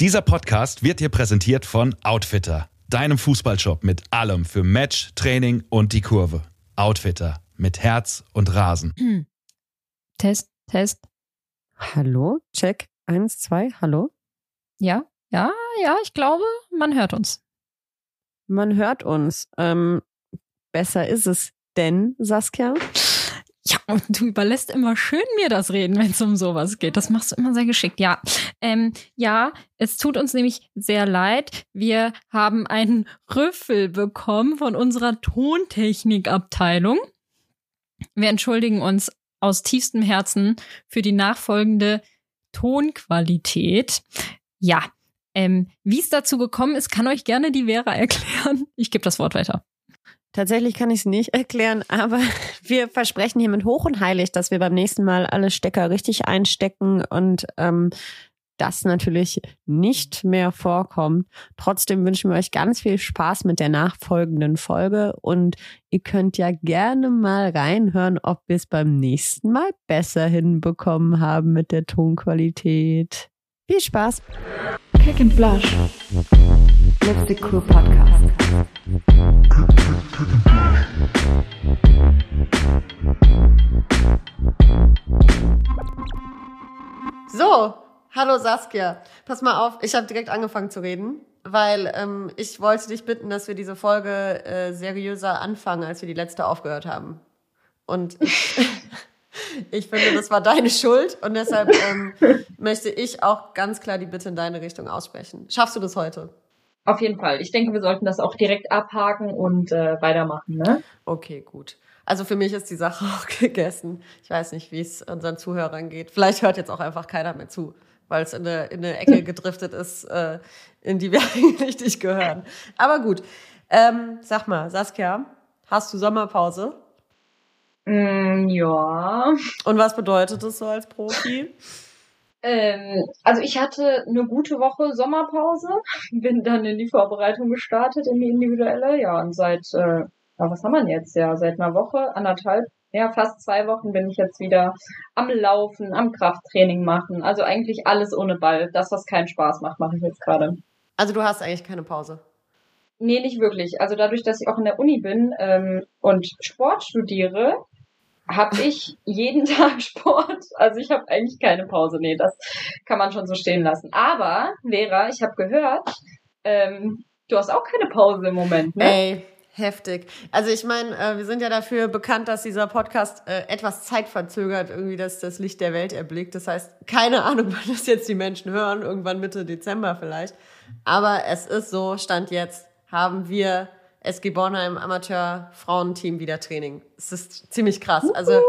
Dieser Podcast wird dir präsentiert von Outfitter, deinem Fußballshop mit allem für Match, Training und die Kurve. Outfitter mit Herz und Rasen. Test, Test. Hallo, check. Eins, zwei, hallo. Ja, ja, ja, ich glaube, man hört uns. Man hört uns. Ähm, besser ist es denn, Saskia? Ja, und du überlässt immer schön mir das Reden, wenn es um sowas geht. Das machst du immer sehr geschickt. Ja, ähm, ja, es tut uns nämlich sehr leid. Wir haben einen Rüffel bekommen von unserer Tontechnikabteilung. Wir entschuldigen uns aus tiefstem Herzen für die nachfolgende Tonqualität. Ja, ähm, wie es dazu gekommen ist, kann euch gerne die Vera erklären. Ich gebe das Wort weiter. Tatsächlich kann ich es nicht erklären, aber wir versprechen hiermit hoch und heilig, dass wir beim nächsten Mal alle Stecker richtig einstecken und ähm, das natürlich nicht mehr vorkommt. Trotzdem wünschen wir euch ganz viel Spaß mit der nachfolgenden Folge und ihr könnt ja gerne mal reinhören, ob wir es beim nächsten Mal besser hinbekommen haben mit der Tonqualität. Viel Spaß! Kick and Flash. The Cool Podcast. So, hallo Saskia. Pass mal auf, ich habe direkt angefangen zu reden, weil ähm, ich wollte dich bitten, dass wir diese Folge äh, seriöser anfangen, als wir die letzte aufgehört haben. Und ich finde, das war deine Schuld und deshalb ähm, möchte ich auch ganz klar die Bitte in deine Richtung aussprechen. Schaffst du das heute? Auf jeden Fall. Ich denke, wir sollten das auch direkt abhaken und äh, weitermachen, ne? Okay, gut. Also für mich ist die Sache auch gegessen. Ich weiß nicht, wie es unseren Zuhörern geht. Vielleicht hört jetzt auch einfach keiner mehr zu, weil es in eine, in eine Ecke gedriftet ist, äh, in die wir eigentlich nicht gehören. Aber gut. Ähm, sag mal, Saskia, hast du Sommerpause? Mm, ja. Und was bedeutet das so als Profi? Ähm, also ich hatte eine gute Woche Sommerpause, bin dann in die Vorbereitung gestartet, in die individuelle, ja, und seit, äh, ja, was haben wir denn jetzt? Ja, seit einer Woche, anderthalb, ja, fast zwei Wochen bin ich jetzt wieder am Laufen, am Krafttraining machen. Also eigentlich alles ohne Ball. Das, was keinen Spaß macht, mache ich jetzt gerade. Also du hast eigentlich keine Pause. Nee, nicht wirklich. Also dadurch, dass ich auch in der Uni bin ähm, und Sport studiere, habe ich jeden Tag Sport. Also ich habe eigentlich keine Pause. Nee, das kann man schon so stehen lassen. Aber, Vera, ich habe gehört, ähm, du hast auch keine Pause im Moment, ne? Ey, heftig. Also ich meine, äh, wir sind ja dafür bekannt, dass dieser Podcast äh, etwas zeitverzögert irgendwie das, das Licht der Welt erblickt. Das heißt, keine Ahnung, wann das jetzt die Menschen hören, irgendwann Mitte Dezember vielleicht. Aber es ist so, Stand jetzt haben wir SG Bornheim Amateur Frauenteam wieder Training. Es ist ziemlich krass. Also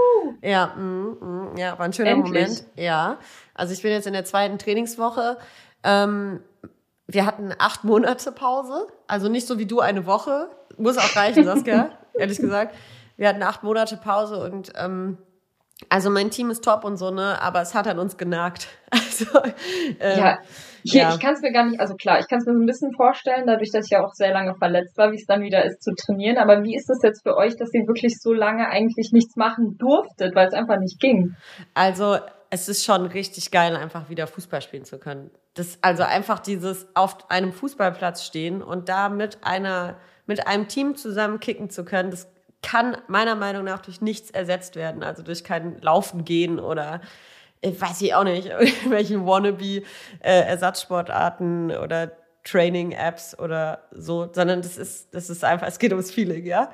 ja, mm, mm, ja, war ein schöner Endlich. Moment. Ja, also ich bin jetzt in der zweiten Trainingswoche. Ähm, wir hatten acht Monate Pause, also nicht so wie du eine Woche. Muss auch reichen, Saskia, ehrlich gesagt. Wir hatten acht Monate Pause und ähm, also mein Team ist top und so, ne, aber es hat an uns genagt. Also, ähm, Ja, hier, ja. ich kann es mir gar nicht, also klar, ich kann es mir so ein bisschen vorstellen, dadurch, dass ich ja auch sehr lange verletzt war, wie es dann wieder ist zu trainieren. Aber wie ist es jetzt für euch, dass ihr wirklich so lange eigentlich nichts machen durftet, weil es einfach nicht ging? Also es ist schon richtig geil, einfach wieder Fußball spielen zu können. Das, also einfach dieses auf einem Fußballplatz stehen und da mit einer, mit einem Team zusammen kicken zu können, das kann meiner Meinung nach durch nichts ersetzt werden. Also durch kein Laufen gehen oder weiß ich auch nicht, irgendwelche wannabe äh, Ersatzsportarten oder Training-Apps oder so, sondern das ist, das ist einfach, es geht ums Feeling, ja.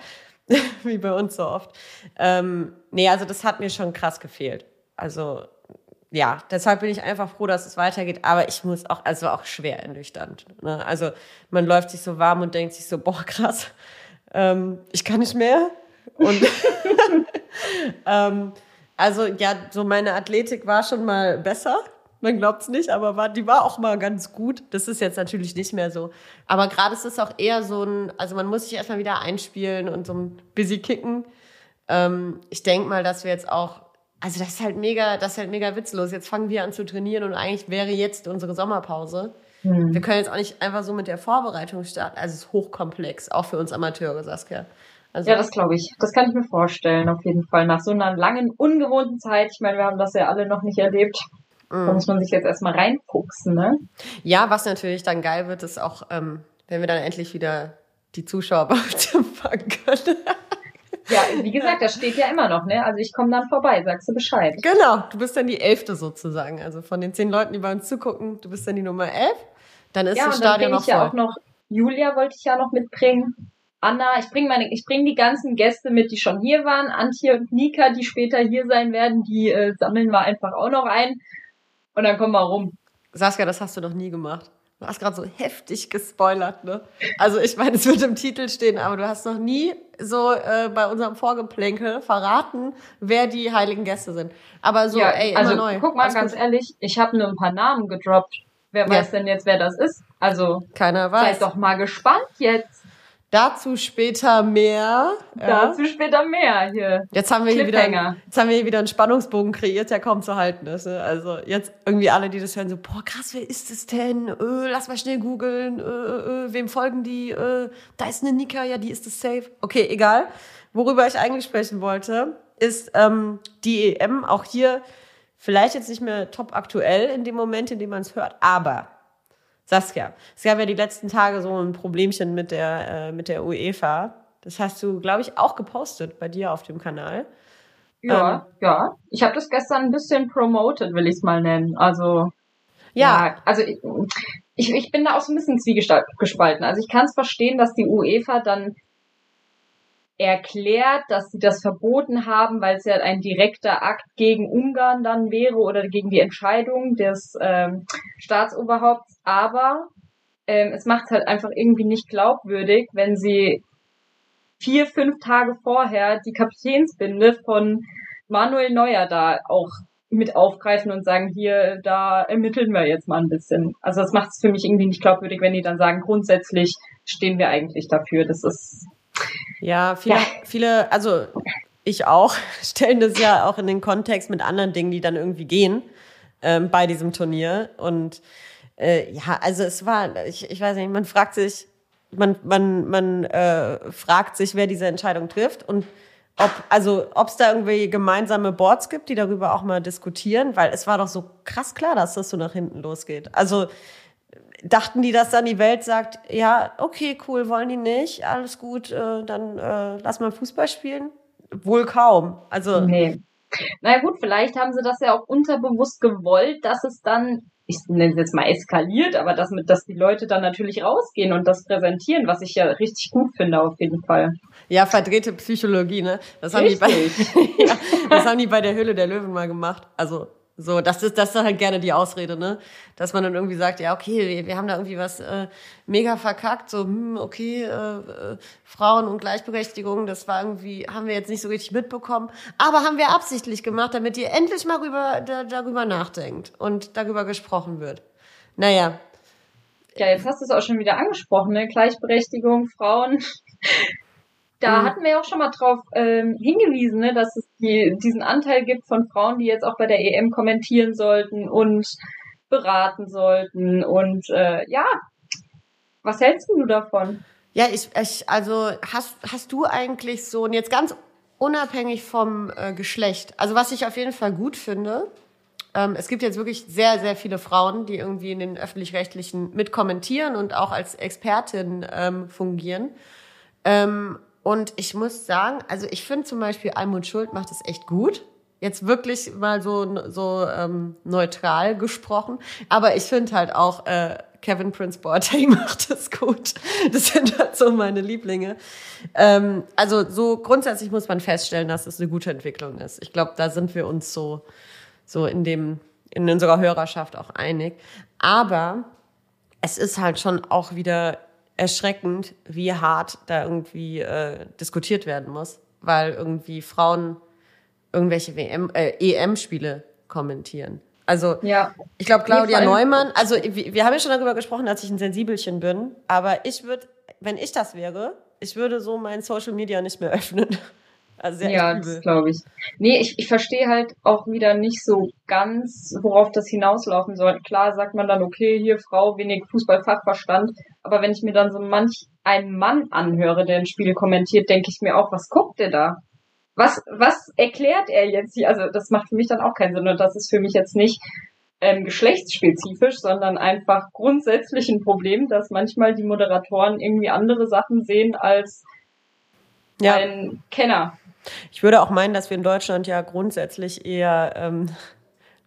Wie bei uns so oft. Ähm, nee, also das hat mir schon krass gefehlt. Also ja, deshalb bin ich einfach froh, dass es weitergeht. Aber ich muss auch, also auch schwer ernüchternd. Ne? Also man läuft sich so warm und denkt sich so, boah, krass, ähm, ich kann nicht mehr. Und ähm, also ja, so meine Athletik war schon mal besser. Man glaubt's nicht, aber war, die war auch mal ganz gut. Das ist jetzt natürlich nicht mehr so. Aber gerade ist es auch eher so ein, also man muss sich erstmal wieder einspielen und so ein busy kicken. Ähm, ich denke mal, dass wir jetzt auch, also das ist halt mega, das ist halt mega witzlos. Jetzt fangen wir an zu trainieren und eigentlich wäre jetzt unsere Sommerpause. Wir können jetzt auch nicht einfach so mit der Vorbereitung starten. Also es ist hochkomplex, auch für uns Amateure, Saskia. Also, Ja, das glaube ich. Das kann ich mir vorstellen, auf jeden Fall. Nach so einer langen, ungewohnten Zeit. Ich meine, wir haben das ja alle noch nicht erlebt. Da muss man sich jetzt erstmal reinfuchsen, ne? Ja, was natürlich dann geil wird, ist auch, ähm, wenn wir dann endlich wieder die Zuschauer empfangen können. Ja, wie gesagt, das steht ja immer noch, ne? Also ich komme dann vorbei, sagst du Bescheid. Genau, du bist dann die Elfte sozusagen. Also von den zehn Leuten, die bei uns zugucken, du bist dann die Nummer elf. Dann ist ja, das Stadion noch ich ja voll. auch noch, Julia wollte ich ja noch mitbringen. Anna, ich bringe meine, ich bringe die ganzen Gäste mit, die schon hier waren. Antje und Nika, die später hier sein werden, die äh, sammeln wir einfach auch noch ein. Und dann kommen wir rum. Saskia, das hast du noch nie gemacht. Du hast gerade so heftig gespoilert, ne? Also ich meine, es wird im Titel stehen, aber du hast noch nie so äh, bei unserem Vorgeplänkel verraten, wer die heiligen Gäste sind. Aber so, ja, ey, immer also neu. guck mal Alles ganz gut. ehrlich, ich habe nur ein paar Namen gedroppt. Wer Ja. weiß denn jetzt, wer das ist? Also Keiner weiß. seid doch mal gespannt jetzt. Dazu später mehr. Ja. Dazu später mehr hier. Jetzt haben wir hier wieder, jetzt haben wir hier wieder einen Spannungsbogen kreiert, der kaum zu halten ist. Ne? Also jetzt irgendwie alle, die das hören, so, boah, krass, wer ist es denn? Äh, lass mal schnell googeln. Äh, äh, wem folgen die? Da ist eine Nika, ja, die ist es safe. Okay, egal. Worüber ich eigentlich sprechen wollte, ist ähm, die EM. Auch hier vielleicht jetzt nicht mehr top aktuell in dem Moment, in dem man es hört, aber Saskia, es gab ja die letzten Tage so ein Problemchen mit der, äh, mit der UEFA. Das hast du, glaube ich, auch gepostet bei dir auf dem Kanal. Ja, ja. Ich habe das gestern ein bisschen promoted, will ich es mal nennen. Also Ja, Ja, also ich, ich, ich bin da auch so ein bisschen zwiegespalten. Also ich kann es verstehen, dass die UEFA dann erklärt, dass sie das verboten haben, weil es ja ein direkter Akt gegen Ungarn dann wäre oder gegen die Entscheidung des ähm, Staatsoberhaupts. Aber ähm, es macht halt einfach irgendwie nicht glaubwürdig, wenn sie vier, fünf Tage vorher die Kapitänsbinde von Manuel Neuer da auch mit aufgreifen und sagen, hier, da ermitteln wir jetzt mal ein bisschen. Also das macht es für mich irgendwie nicht glaubwürdig, wenn die dann sagen, grundsätzlich stehen wir eigentlich dafür. Das ist ja, viele, Ja. viele, also ich auch, stellen das ja auch in den Kontext mit anderen Dingen, die dann irgendwie gehen ähm, bei diesem Turnier. Und äh, ja, also es war, ich, ich weiß nicht, man fragt sich, man, man, man äh, fragt sich, wer diese Entscheidung trifft und ob, also, ob es da irgendwie gemeinsame Boards gibt, die darüber auch mal diskutieren, weil es war doch so krass klar, dass das so nach hinten losgeht. Also, dachten die, dass dann die Welt sagt, ja, okay, cool, wollen die nicht, alles gut, äh, dann äh, lass mal Fußball spielen? Wohl kaum. Also, Nee. Na ja, gut, vielleicht haben sie das ja auch unterbewusst gewollt, dass es dann, ich nenne es jetzt mal eskaliert, aber dass, mit, dass die Leute dann natürlich rausgehen und das präsentieren, was ich ja richtig gut finde auf jeden Fall. ja, verdrehte Psychologie, ne? Das haben, die bei, ja, das haben die bei der Höhle der Löwen mal gemacht. Also, so, das ist, das ist halt gerne die Ausrede, ne? Dass man dann irgendwie sagt, ja, okay, wir, wir haben da irgendwie was äh, mega verkackt, so, hm, okay, äh, äh, Frauen und Gleichberechtigung, das war irgendwie, haben wir jetzt nicht so richtig mitbekommen, aber haben wir absichtlich gemacht, damit ihr endlich mal rüber, da, darüber nachdenkt und darüber gesprochen wird. Naja, Ja, jetzt hast du es auch schon wieder angesprochen, ne? Gleichberechtigung, Frauen. Da Mhm. hatten wir ja auch schon mal drauf ähm, hingewiesen, ne, dass es die, diesen Anteil gibt von Frauen, die jetzt auch bei der EM kommentieren sollten und beraten sollten. Und äh, ja, was hältst du davon? Ja, ich, ich also hast, hast du eigentlich so, und jetzt ganz unabhängig vom äh, Geschlecht, also was ich auf jeden Fall gut finde, ähm, es gibt jetzt wirklich sehr, sehr viele Frauen, die irgendwie in den öffentlich-rechtlichen mitkommentieren und auch als Expertin ähm, fungieren. Ähm, und ich muss sagen, also ich finde zum Beispiel Almut Schuld macht es echt gut. Jetzt wirklich mal so, so ähm, neutral gesprochen. Aber ich finde halt auch äh, Kevin Prince Boateng macht es gut. Das sind halt so meine Lieblinge. Ähm, also so grundsätzlich muss man feststellen, dass es eine gute Entwicklung ist. Ich glaube, da sind wir uns so, so in dem, in unserer Hörerschaft auch einig. Aber es ist halt schon auch wieder erschreckend, wie hart da irgendwie äh, diskutiert werden muss, weil irgendwie Frauen irgendwelche WM, äh, EM-Spiele kommentieren. Also Ja. ich glaube, Claudia Nee, Neumann, also wir wir haben ja schon darüber gesprochen, dass ich ein Sensibelchen bin, aber ich würde, wenn ich das wäre, ich würde so mein Social Media nicht mehr öffnen. Also sehr Ja, das glaube ich. Nee, ich, ich verstehe halt auch wieder nicht so ganz, worauf das hinauslaufen soll. Klar sagt man dann, okay, hier Frau, wenig Fußballfachverstand. Aber wenn ich mir dann so manch einen Mann anhöre, der ein Spiel kommentiert, denke ich mir auch, was guckt der da? Was, was erklärt er jetzt hier? Also das macht für mich dann auch keinen Sinn und das ist für mich jetzt nicht ähm, geschlechtsspezifisch, sondern einfach grundsätzlich ein Problem, dass manchmal die Moderatoren irgendwie andere Sachen sehen als Ja. ein Kenner. Ich würde auch meinen, dass wir in Deutschland ja grundsätzlich eher, ähm,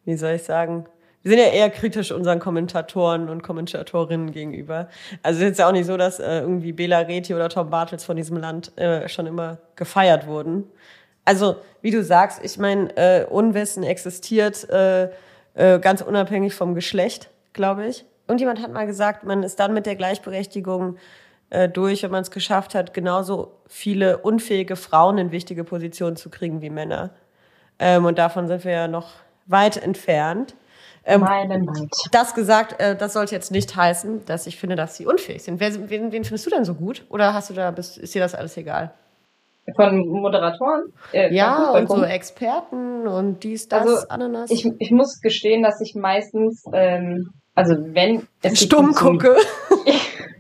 wie soll ich sagen, wir sind ja eher kritisch unseren Kommentatoren und Kommentatorinnen gegenüber. Also es ist ja auch nicht so, dass äh, irgendwie Bela Reti oder Tom Bartels von diesem Land äh, schon immer gefeiert wurden. Also wie du sagst, ich meine, äh, Unwissen existiert äh, äh, ganz unabhängig vom Geschlecht, glaube ich. Und jemand hat mal gesagt, man ist dann mit der Gleichberechtigung äh, durch, wenn man es geschafft hat, genauso viele unfähige Frauen in wichtige Positionen zu kriegen wie Männer. Ähm, und davon sind wir ja noch weit entfernt. Ähm, das gesagt, äh, das sollte jetzt nicht heißen, dass ich finde, dass sie unfähig sind. Wer, wen, wen findest du denn so gut? Oder hast du da, bist, ist dir das alles egal? Von Moderatoren? Äh, Ja, und so. Experten und dies, das, Also, Ananas. ich, ich muss gestehen, dass ich meistens, ähm, also wenn es stumm gucke.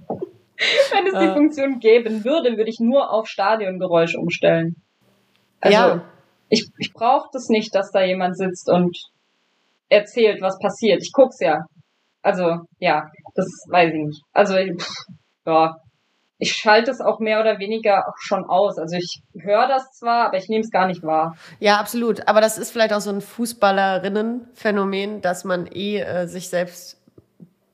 wenn es die Ja. Funktion geben würde, würde ich nur auf Stadiongeräusch umstellen. Also ja, ich, ich brauche das nicht, dass da jemand sitzt und erzählt, was passiert. Ich guck's ja. Also, ja, das weiß ich nicht. Also, pff, ja. Ich schalte es auch mehr oder weniger auch schon aus. Also ich höre das zwar, aber ich nehme es gar nicht wahr. ja, absolut. Aber das ist vielleicht auch so ein Fußballerinnen-Phänomen, dass man eh äh, sich selbst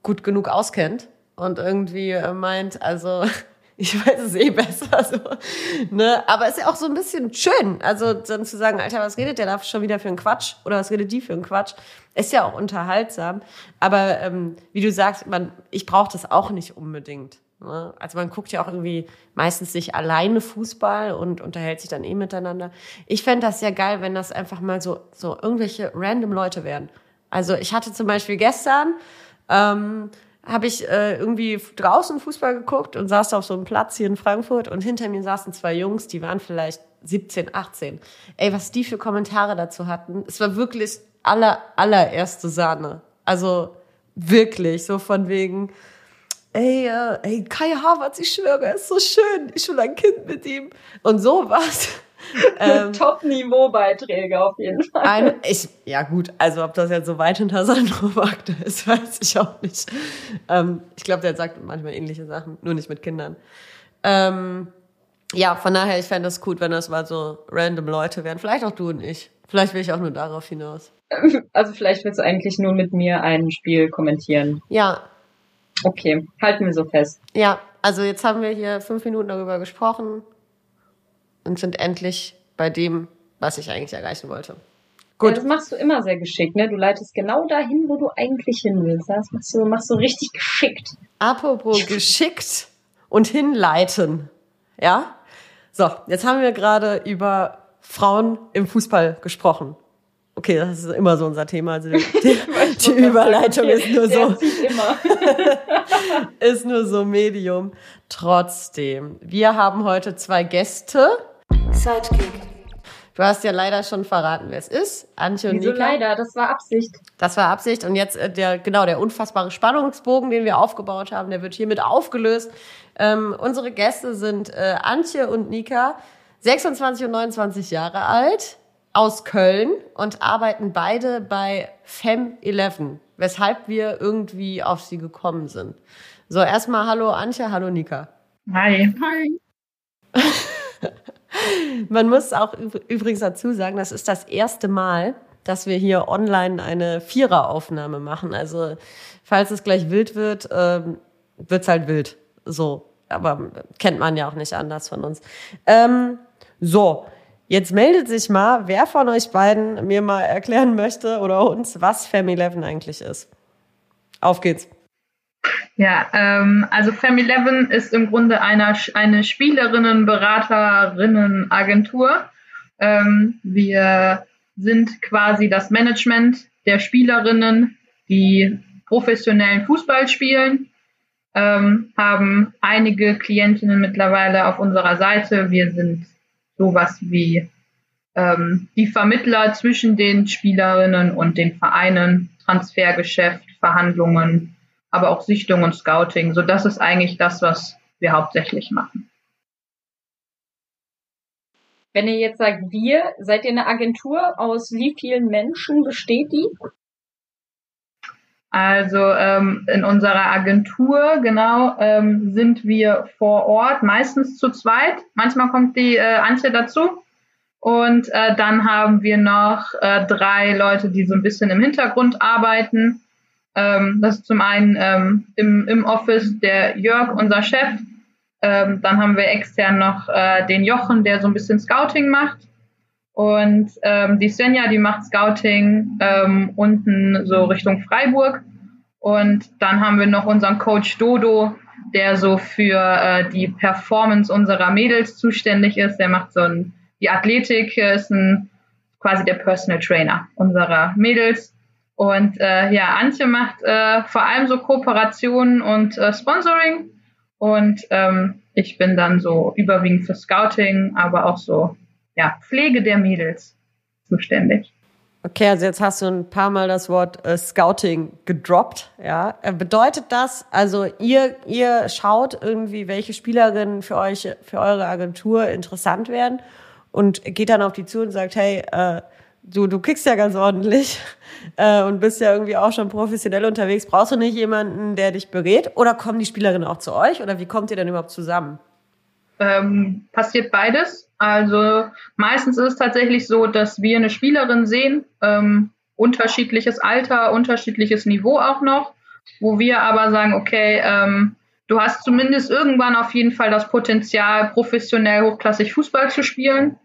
gut genug auskennt und irgendwie äh, meint, also ich weiß es eh besser. So, ne? Aber ist ja auch so ein bisschen schön. Also dann zu sagen, Alter, was redet der da schon wieder für einen Quatsch? Oder was redet die für einen Quatsch? Ist ja auch unterhaltsam. Aber ähm, wie du sagst, man, ich brauche das auch nicht unbedingt. Ne? Also man guckt ja auch irgendwie meistens sich alleine Fußball und unterhält sich dann eh miteinander. Ich fände das sehr geil, wenn das einfach mal so, so irgendwelche random Leute wären. Also ich hatte zum Beispiel gestern, ähm, habe ich äh, irgendwie draußen Fußball geguckt und saß auf so einem Platz hier in Frankfurt und hinter mir saßen zwei Jungs, die waren vielleicht 17, 18. Ey, was die für Kommentare dazu hatten, es war wirklich aller, allererste Sahne. Also wirklich, so von wegen, ey, äh, ey, Kai Havertz, ich schwöre, er ist so schön, ich will ein Kind mit ihm und sowas. ähm, Top-Niveau-Beiträge auf jeden Fall. ein, ich, ja gut, also ob das jetzt so weit hinter Sandro Wagner ist, weiß ich auch nicht. Ähm, ich glaube, der sagt manchmal ähnliche Sachen, nur nicht mit Kindern. Ähm, ja, von daher, ich fände das gut, wenn das mal so random Leute wären. Vielleicht auch du und ich. Vielleicht will ich auch nur darauf hinaus. Also vielleicht willst du eigentlich nur mit mir ein Spiel kommentieren. Ja, Okay, halten wir so fest. ja, also jetzt haben wir hier fünf Minuten darüber gesprochen und sind endlich bei dem, was ich eigentlich erreichen wollte. Ja, Gut. das machst du immer sehr geschickt, ne? Du leitest genau dahin, wo du eigentlich hin willst. Das machst du, machst du richtig geschickt. Apropos geschickt und hinleiten. Ja? So, jetzt haben wir gerade über Frauen im Fußball gesprochen. Okay, das ist immer so unser Thema. Also die, die, die Überleitung ist nur so, ist nur so Medium. Trotzdem, wir haben heute zwei Gäste. Sidekick. Du hast ja leider schon verraten, wer es ist. Antje und Wieso Nika. leider? Das war Absicht. Das war Absicht. Und jetzt äh, der, genau, der unfassbare Spannungsbogen, den wir aufgebaut haben, der wird hiermit aufgelöst. Ähm, unsere Gäste sind äh, Antje und Nika, 26 und 29 Jahre alt, aus Köln und arbeiten beide bei Fem11, weshalb wir irgendwie auf sie gekommen sind. So, erstmal hallo Antje, hallo Nika. Hi. Man muss auch üb- übrigens dazu sagen, das ist das erste Mal, dass wir hier online eine Viereraufnahme machen. Also falls es gleich wild wird, ähm, wird's halt wild. So, aber kennt man ja auch nicht anders von uns. Ähm, so, jetzt meldet sich mal, wer von euch beiden mir mal erklären möchte oder uns, was Fam11 eigentlich ist. Auf geht's. Ja, ähm, also Fam11 ist im Grunde eine, eine Spielerinnen, Beraterinnen, Agentur. Ähm, wir sind quasi das Management der Spielerinnen, die professionellen Fußball spielen, ähm, haben einige Klientinnen mittlerweile auf unserer Seite. Wir sind sowas wie ähm, die Vermittler zwischen den Spielerinnen und den Vereinen, Transfergeschäft, Verhandlungen, aber auch Sichtung und Scouting. So, das ist eigentlich das, was wir hauptsächlich machen. Wenn ihr jetzt sagt, wir, seid ihr eine Agentur? Aus wie vielen Menschen besteht die? Also ähm, in unserer Agentur, genau, ähm, sind wir vor Ort, meistens zu zweit. Manchmal kommt die äh, Antje dazu. Und äh, dann haben wir noch äh, drei Leute, die so ein bisschen im Hintergrund arbeiten. Ähm, das ist zum einen ähm, im, im Office der Jörg, unser Chef. Ähm, dann haben wir extern noch äh, den Jochen, der so ein bisschen Scouting macht. Und ähm, die Svenja, die macht Scouting ähm, unten so Richtung Freiburg. Und dann haben wir noch unseren Coach Dodo, der so für äh, die Performance unserer Mädels zuständig ist. Der macht so ein, die Athletik, äh, ist ein, quasi der Personal Trainer unserer Mädels. Und äh, ja, Antje macht äh, vor allem so Kooperationen und äh, Sponsoring. Und ähm, ich bin dann so überwiegend für Scouting, aber auch so ja, Pflege der Mädels zuständig. Okay, also jetzt hast du ein paar Mal das Wort äh, Scouting gedroppt. Ja, äh, bedeutet das, also ihr ihr schaut irgendwie, welche Spielerinnen für euch für eure Agentur interessant werden und geht dann auf die zu und sagt, hey, äh, du du kickst ja ganz ordentlich äh, und bist ja irgendwie auch schon professionell unterwegs. Brauchst du nicht jemanden, der dich berät? Oder kommen die Spielerinnen auch zu euch? Oder wie kommt ihr denn überhaupt zusammen? Ähm, passiert beides. Also meistens ist es tatsächlich so, dass wir eine Spielerin sehen, ähm, unterschiedliches Alter, unterschiedliches Niveau auch noch, wo wir aber sagen, okay, ähm, du hast zumindest irgendwann auf jeden Fall das Potenzial, professionell hochklassig Fußball zu spielen.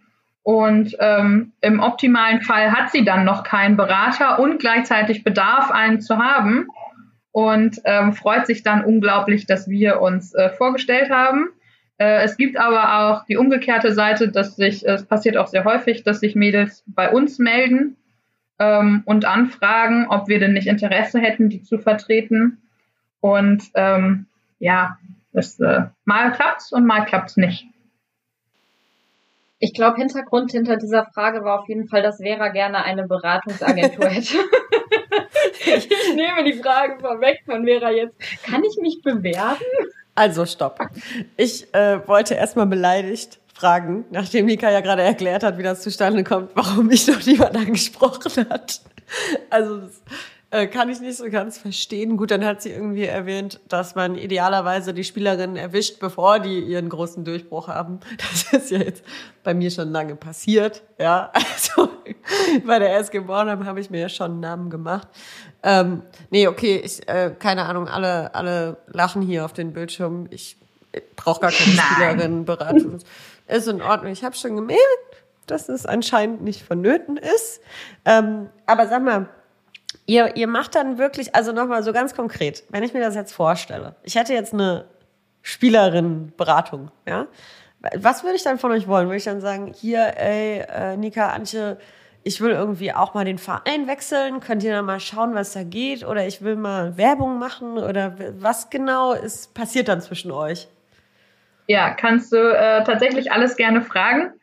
Und ähm, im optimalen Fall hat sie dann noch keinen Berater und gleichzeitig Bedarf, einen zu haben. Und ähm, freut sich dann unglaublich, dass wir uns äh, vorgestellt haben. Äh, es gibt aber auch die umgekehrte Seite, dass sich, es passiert auch sehr häufig, dass sich Mädels bei uns melden ähm, und anfragen, ob wir denn nicht Interesse hätten, die zu vertreten. Und ähm, ja, das, äh, mal klappt's und mal klappt's nicht. Ich glaube, Hintergrund hinter dieser Frage war auf jeden Fall, dass Vera gerne eine Beratungsagentur hätte. ich nehme die Frage vorweg von Vera jetzt. Kann ich mich bewerben? Also stopp. Ich äh, wollte erstmal beleidigt fragen, nachdem Nika ja gerade erklärt hat, wie das zustande kommt, warum mich noch niemand angesprochen hat. Also das äh, kann ich nicht so ganz verstehen. Gut, dann hat sie irgendwie erwähnt, dass man idealerweise die Spielerinnen erwischt, bevor die ihren großen Durchbruch haben. Das ist ja jetzt bei mir schon lange passiert. Ja, also bei der SG Bornheim habe ich mir ja schon einen Namen gemacht. Ähm, nee, okay, ich, äh, keine Ahnung, alle, alle lachen hier auf den Bildschirm. Ich brauche gar keine Spielerinnenberatung. Ist in Ordnung. Ich habe schon gemerkt, dass es anscheinend nicht vonnöten ist. Ähm, aber sag mal, ihr, ihr macht dann wirklich, also nochmal so ganz konkret, wenn ich mir das jetzt vorstelle, ich hätte jetzt eine Spielerinnenberatung, ja. Was würde ich dann von euch wollen? Würde ich dann sagen, hier, ey, äh, Nika, Antje, ich will irgendwie auch mal den Verein wechseln, könnt ihr da mal schauen, was da geht? Oder ich will mal Werbung machen oder was genau ist, passiert dann zwischen euch? Ja, kannst du äh, tatsächlich alles gerne fragen.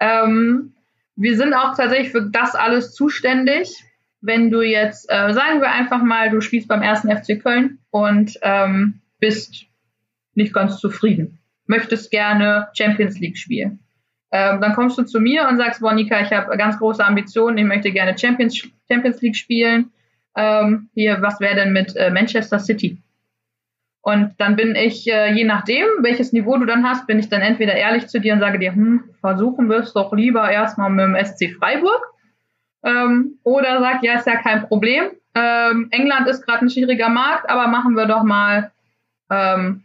Ähm, wir sind auch tatsächlich für das alles zuständig. Wenn du jetzt, äh, sagen wir einfach mal, du spielst beim ersten FC Köln und ähm, bist nicht ganz zufrieden, möchtest gerne Champions League spielen ähm, dann kommst du zu mir und sagst, boah, Nika, ich habe ganz große Ambitionen, ich möchte gerne Champions, Champions League spielen. Ähm, hier, was wäre denn mit äh, Manchester City? Und dann bin ich, äh, je nachdem, welches Niveau du dann hast, bin ich dann entweder ehrlich zu dir und sage dir, hm, versuchen wir es doch lieber erstmal mit dem SC Freiburg. Ähm, oder sag, ja, ist ja kein Problem. Ähm, England ist gerade ein schwieriger Markt, aber machen wir doch mal ähm,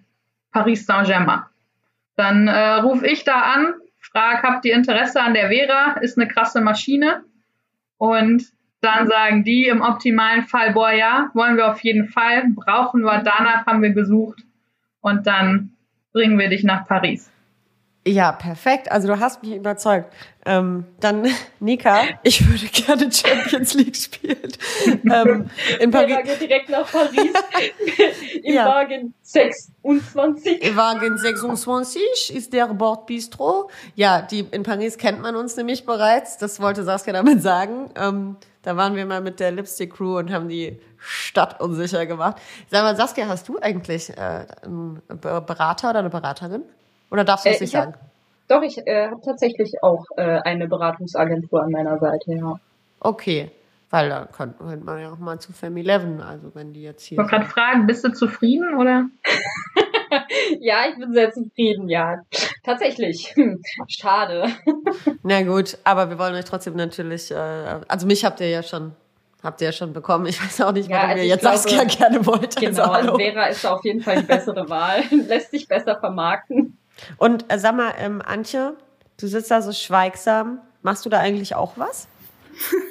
Paris Saint-Germain. Dann äh, rufe ich da an, frag, habt ihr Interesse an der Vera? Ist eine krasse Maschine. Und dann sagen die im optimalen Fall, boah, ja, wollen wir auf jeden Fall, brauchen wir, danach haben wir gesucht und dann bringen wir dich nach Paris. Ja, perfekt. Also du hast mich überzeugt. Ähm, dann, Nika, ich würde gerne Champions League spielen. ähm, in Paris. geht direkt nach Paris. Im ja. Wagen 26. Im Wagen 26 ist der Bordbistro. Ja, die, in Paris kennt man uns nämlich bereits. Das wollte Saskia damit sagen. Ähm, da waren wir mal mit der Lipstick Crew und haben die Stadt unsicher gemacht. Sag mal, Saskia, hast du eigentlich äh, einen Berater oder eine Beraterin? Oder darfst du es äh, nicht sagen? Hab, doch, ich äh, habe tatsächlich auch äh, eine Beratungsagentur an meiner Seite, ja. Okay. Weil da könnte, man ja auch mal zu Family 11, also wenn die jetzt Ich hier wollte gerade fragen, bist du zufrieden oder? ja, ich bin sehr zufrieden, ja. Tatsächlich. Schade. Na gut, aber wir wollen euch trotzdem natürlich, äh, also mich habt ihr ja schon, habt ihr ja schon bekommen. Ich weiß auch nicht, Ja, warum also ihr ich jetzt glaube, Saskia gerne wollt. Genau, Also. Vera ist auf jeden Fall die bessere Wahl. Lässt sich besser vermarkten. Und äh, sag mal, ähm, Antje, du sitzt da so schweigsam. Machst du da eigentlich auch was?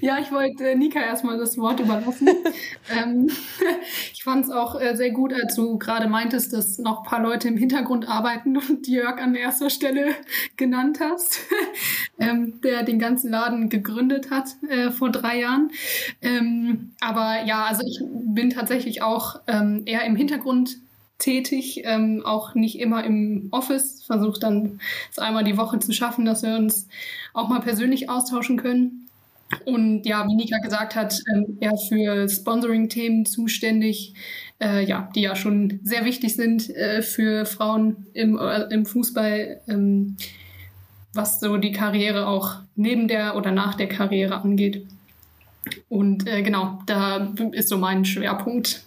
Ja, ich wollte äh, Nika erstmal das Wort überlassen. ähm, ich fand es auch äh, sehr gut, als du gerade meintest, dass noch ein paar Leute im Hintergrund arbeiten und Jörg an erster Stelle genannt hast, ähm, der den ganzen Laden gegründet hat äh, vor drei Jahren. Ähm, aber ja, also ich bin tatsächlich auch ähm, eher im Hintergrund tätig, ähm, auch nicht immer im Office. Versuche dann es einmal die Woche zu schaffen, dass wir uns auch mal persönlich austauschen können. Und ja, wie Nika gesagt hat, ähm, eher für Sponsoring-Themen zuständig, äh, ja, die ja schon sehr wichtig sind äh, für Frauen im, äh, im Fußball, ähm, was so die Karriere auch neben der oder nach der Karriere angeht. Und äh, genau, da ist so mein Schwerpunkt.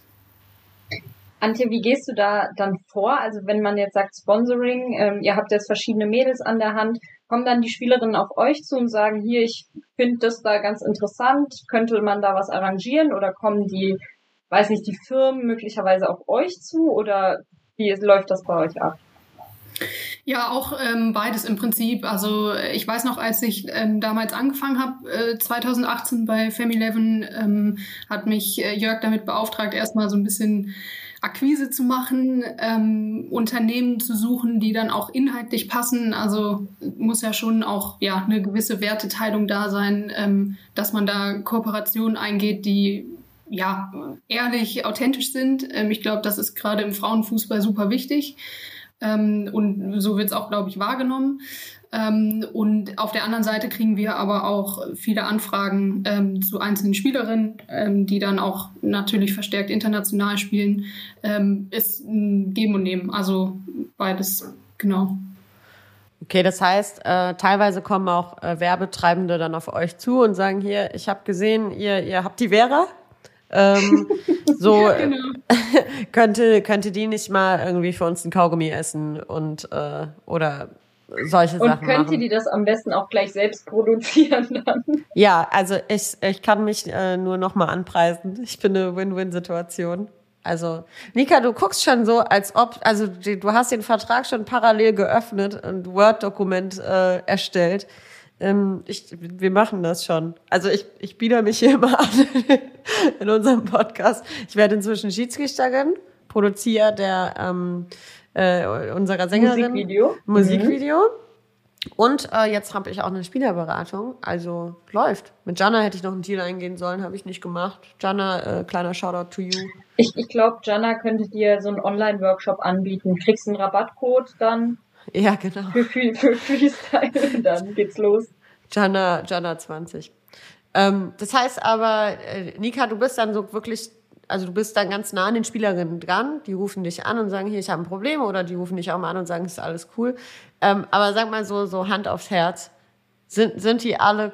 Antje, wie gehst du da dann vor? Also wenn man jetzt sagt Sponsoring, ähm, ihr habt jetzt verschiedene Mädels an der Hand, kommen dann die Spielerinnen auf euch zu und sagen, hier, ich finde das da ganz interessant, könnte man da was arrangieren oder kommen die, weiß nicht, die Firmen möglicherweise auf euch zu oder wie läuft das bei euch ab? Ja, auch ähm, beides im Prinzip. Also äh, ich weiß noch, als ich ähm, damals angefangen habe, äh, 2018 bei 11, ähm, hat mich äh, Jörg damit beauftragt, erstmal so ein bisschen Akquise zu machen, ähm, Unternehmen zu suchen, die dann auch inhaltlich passen. Also muss ja schon auch ja eine gewisse Werteteilung da sein, ähm, dass man da Kooperationen eingeht, die ja ehrlich, authentisch sind. Ähm, ich glaube, das ist gerade im Frauenfußball super wichtig. Ähm, und so wird es auch, glaube ich, wahrgenommen. Ähm, und auf der anderen Seite kriegen wir aber auch viele Anfragen ähm, zu einzelnen Spielerinnen, ähm, die dann auch natürlich verstärkt international spielen. Ähm, ist ein Geben und Nehmen, also beides, genau. Okay, das heißt, äh, teilweise kommen auch äh, Werbetreibende dann auf euch zu und sagen hier, ich habe gesehen, ihr, ihr habt die Vera. Ähm, so äh, Genau. könnte, könnte die nicht mal irgendwie für uns ein Kaugummi essen und äh, oder solche Und Sachen könnt machen. ihr die das am besten auch gleich selbst produzieren dann? Ja, also ich, ich kann mich äh, nur noch mal anpreisen. Ich bin eine Win-Win-Situation. Also, Nika, du guckst schon so, als ob, also du hast den Vertrag schon parallel geöffnet und Word-Dokument äh, erstellt. Ähm, ich, wir machen das schon. Also ich, ich biete mich hier immer an in unserem Podcast. Ich werde inzwischen Schiedsrichterin, Produzier der ähm, äh, unserer Sängerin. Musikvideo? Musikvideo. Und äh, jetzt habe ich auch eine Spielerberatung. Also läuft. Mit Jana hätte ich noch einen Deal eingehen sollen, habe ich nicht gemacht. Jana, äh, kleiner Shoutout to you. Ich, ich glaube, Jana könnte dir so einen Online-Workshop anbieten. Kriegst einen Rabattcode dann Ja, genau. für, für, für Freestyle, dann geht's los. Jana, Jana 20. Ähm, das heißt aber, äh, Nika, du bist dann so wirklich, also du bist dann ganz nah an den Spielerinnen dran. Die rufen dich an und sagen, hier, ich habe ein Problem. Oder die rufen dich auch mal an und sagen, es ist alles cool. Ähm, aber sag mal so, so Hand aufs Herz. Sind, sind die alle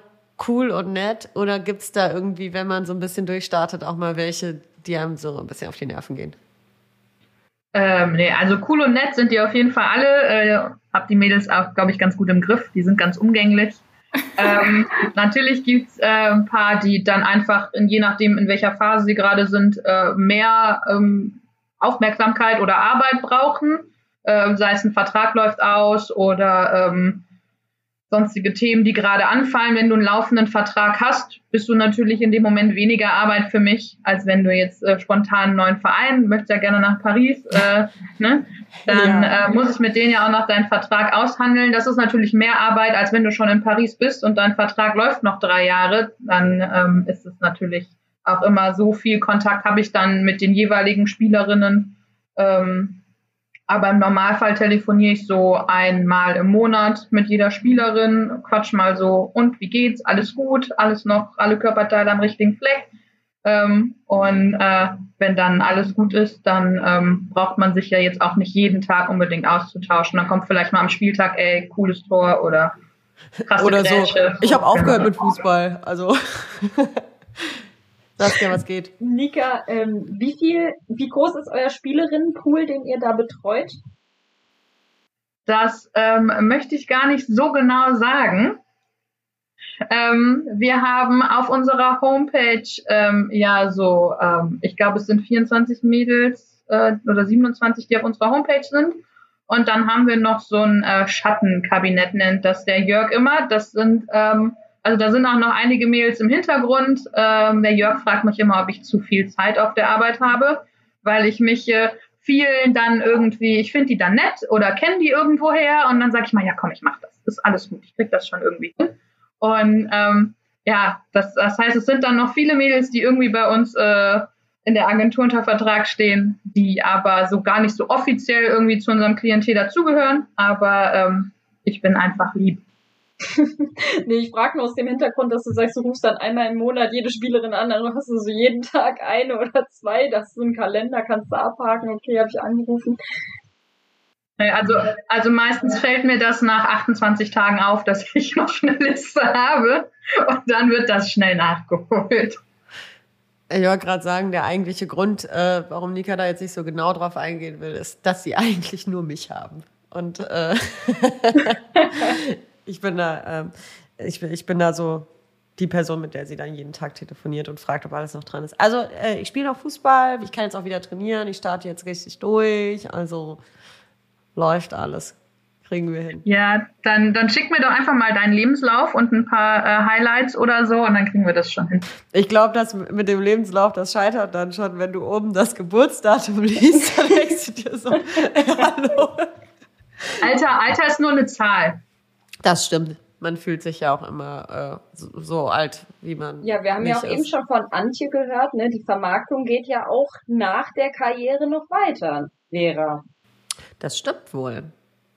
cool und nett? Oder gibt's da irgendwie, wenn man so ein bisschen durchstartet, auch mal welche, die einem so ein bisschen auf die Nerven gehen? Ähm, nee, also cool und nett sind die auf jeden Fall alle. Äh, hab die Mädels auch, glaube ich, ganz gut im Griff. Die sind ganz umgänglich. Ähm, natürlich gibt's äh, ein paar, die dann einfach, in, je nachdem, in welcher Phase sie gerade sind, äh, mehr ähm, Aufmerksamkeit oder Arbeit brauchen. Äh, sei es ein Vertrag läuft aus oder ähm, sonstige Themen, die gerade anfallen. Wenn du einen laufenden Vertrag hast, bist du natürlich in dem Moment weniger Arbeit für mich, als wenn du jetzt äh, spontan einen neuen Verein, möchtest ja gerne nach Paris, äh, ne? dann Ja. äh, muss ich mit denen ja auch noch deinen Vertrag aushandeln. Das ist natürlich mehr Arbeit, als wenn du schon in Paris bist und dein Vertrag läuft noch drei Jahre. Dann ähm, ist es natürlich auch immer so viel Kontakt habe ich dann mit den jeweiligen Spielerinnen. Ähm, aber im Normalfall telefoniere ich so einmal im Monat mit jeder Spielerin, quatsch mal so, und wie geht's? Alles gut? Alles noch, alle Körperteile am richtigen Fleck? Ähm, und äh, wenn dann alles gut ist, dann ähm, braucht man sich ja jetzt auch nicht jeden Tag unbedingt auszutauschen. Dann kommt vielleicht mal am Spieltag, ey, cooles Tor oder krasse Oder so. Grätsche. Ich habe aufgehört mit Fußball. Also. Saskia, was geht? Nika, ähm, wie viel, wie groß ist euer Spielerinnenpool, den ihr da betreut? Das ähm, möchte ich gar nicht so genau sagen. Ähm, wir haben auf unserer Homepage ähm, ja so, ähm, ich glaube, es sind 24 Mädels äh, oder 27, die auf unserer Homepage sind. Und dann haben wir noch so ein äh, Schattenkabinett, nennt das der Jörg immer. Das sind, ähm, also da sind auch noch einige Mädels im Hintergrund. Ähm, der Jörg fragt mich immer, ob ich zu viel Zeit auf der Arbeit habe, weil ich mich äh, vielen dann irgendwie, ich finde die dann nett oder kenne die irgendwoher und dann sage ich mal, ja komm, ich mach das. Ist alles gut, ich krieg das schon irgendwie hin. Und ähm, ja, das, das heißt, es sind dann noch viele Mädels, die irgendwie bei uns äh, in der Agentur unter Vertrag stehen, die aber so gar nicht so offiziell irgendwie zu unserem Klientel dazugehören. Aber ähm, ich bin einfach lieb. nee, ich frage nur aus dem Hintergrund, dass du sagst, du rufst dann einmal im Monat jede Spielerin an, dann hast du so jeden Tag eine oder zwei, das ist so ein Kalender, kannst du abhaken, okay, habe ich angerufen. Also, also meistens fällt mir das nach 28 Tagen auf, dass ich noch eine Liste habe und dann wird das schnell nachgeholt. Ich wollte gerade sagen, der eigentliche Grund, äh, warum Nika da jetzt nicht so genau drauf eingehen will, ist, dass sie eigentlich nur mich haben. Und äh, ich bin da, ähm, ich, bin- ich bin da so die Person, mit der sie dann jeden Tag telefoniert und fragt, ob alles noch dran ist. Also äh, ich spiele noch Fußball, ich kann jetzt auch wieder trainieren, ich starte jetzt richtig durch, also läuft alles. Kriegen wir hin. Ja, dann, dann schick mir doch einfach mal deinen Lebenslauf und ein paar äh, Highlights oder so und dann kriegen wir das schon hin. Ich glaube, dass mit dem Lebenslauf, das scheitert dann schon, wenn du oben das Geburtsdatum liest, dann denkst du dir so, hallo. Alter, Alter ist nur eine Zahl. Das stimmt. Man fühlt sich ja auch immer äh, so, so alt, wie man. Ja, wir haben ja auch eben ist. schon von Antje gehört, ne? Die Vermarktung geht ja auch nach der Karriere noch weiter, Vera. Das stimmt wohl.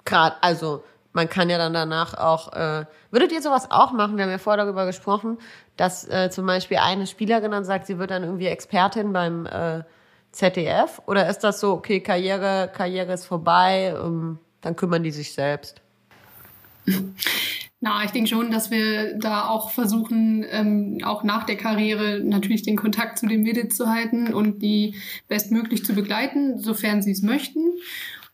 Gerade, also man kann ja dann danach auch. Äh, würdet ihr sowas auch machen? Wir haben ja vorher darüber gesprochen, dass äh, zum Beispiel eine Spielerin dann sagt, sie wird dann irgendwie Expertin beim äh, ZDF. Oder ist das so, okay, Karriere, Karriere ist vorbei, ähm, dann kümmern die sich selbst? Na, ich denke schon, dass wir da auch versuchen, ähm, auch nach der Karriere natürlich den Kontakt zu den Mädels zu halten und die bestmöglich zu begleiten, sofern sie es möchten.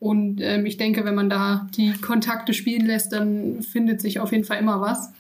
Und ähm, ich denke, wenn man da die Kontakte spielen lässt, dann findet sich auf jeden Fall immer was.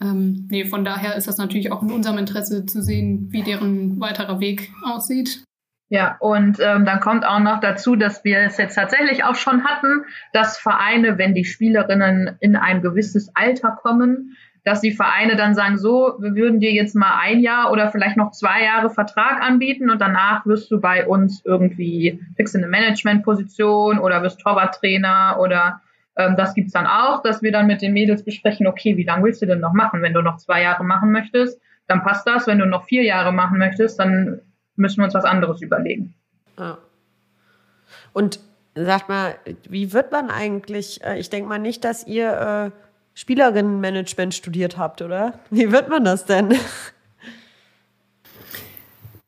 Ähm, nee, von daher ist das natürlich auch in unserem Interesse zu sehen, wie deren weiterer Weg aussieht. Ja, und ähm, dann kommt auch noch dazu, dass wir es jetzt tatsächlich auch schon hatten, dass Vereine, wenn die Spielerinnen in ein gewisses Alter kommen, dass die Vereine dann sagen, so, wir würden dir jetzt mal ein Jahr oder vielleicht noch zwei Jahre Vertrag anbieten und danach wirst du bei uns irgendwie fix in eine Managementposition oder wirst Torwarttrainer oder ähm, das gibt's dann auch, dass wir dann mit den Mädels besprechen, okay, wie lange willst du denn noch machen? Wenn du noch zwei Jahre machen möchtest, dann passt das. Wenn du noch vier Jahre machen möchtest, dann müssen wir uns was anderes überlegen. Ja. Und sagt mal, wie wird man eigentlich, äh, ich denke mal nicht, dass ihr äh, Spielerinnenmanagement studiert habt, oder? Wie wird man das denn?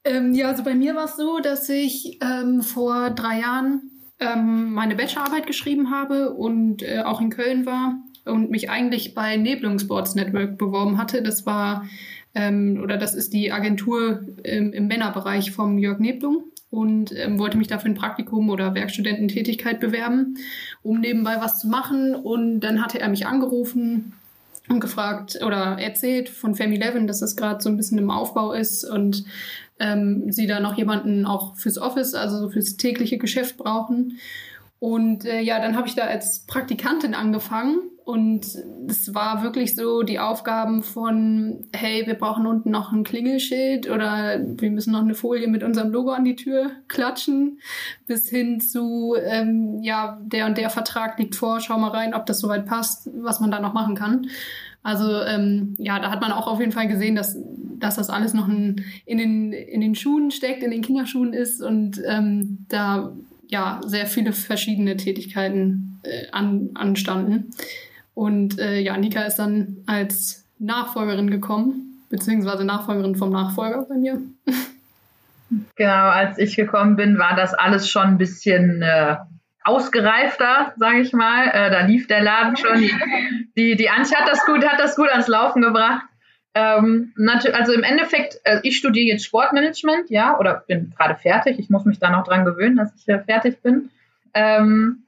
Ähm, ja, also bei mir war es so, dass ich ähm, vor drei Jahren ähm, meine Bachelorarbeit geschrieben habe und äh, auch in Köln war und mich eigentlich bei Neblung Sports Network beworben hatte. Das war ähm, oder das ist die Agentur ähm, im Männerbereich vom Jörg Neblung und ähm, wollte mich dafür ein Praktikum oder Werkstudententätigkeit bewerben, um nebenbei was zu machen. Und dann hatte er mich angerufen und gefragt oder erzählt von Family Eleven, dass das gerade so ein bisschen im Aufbau ist und ähm, sie da noch jemanden auch fürs Office, also so fürs tägliche Geschäft brauchen. Und äh, ja, dann habe ich da als Praktikantin angefangen und es war wirklich so die Aufgaben von, hey, wir brauchen unten noch ein Klingelschild oder wir müssen noch eine Folie mit unserem Logo an die Tür klatschen, bis hin zu, ähm, ja, der und der Vertrag liegt vor, schau mal rein, ob das soweit passt, was man da noch machen kann. Also ähm, ja, da hat man auch auf jeden Fall gesehen, dass, dass das alles noch ein, in, den, in den Schuhen steckt, in den Kinderschuhen ist und ähm, da ja sehr viele verschiedene Tätigkeiten äh, an, anstanden. Und äh, ja, Nika ist dann als Nachfolgerin gekommen, beziehungsweise Nachfolgerin vom Nachfolger bei mir. Genau, als ich gekommen bin, war das alles schon ein bisschen äh, ausgereifter, sage ich mal. Äh, da lief der Laden schon. Die, die, die Antje hat das gut, hat das gut ans Laufen gebracht. Ähm, also im Endeffekt, äh, ich studiere jetzt Sportmanagement, ja, oder bin gerade fertig. Ich muss mich da noch dran gewöhnen, dass ich fertig bin. Ähm,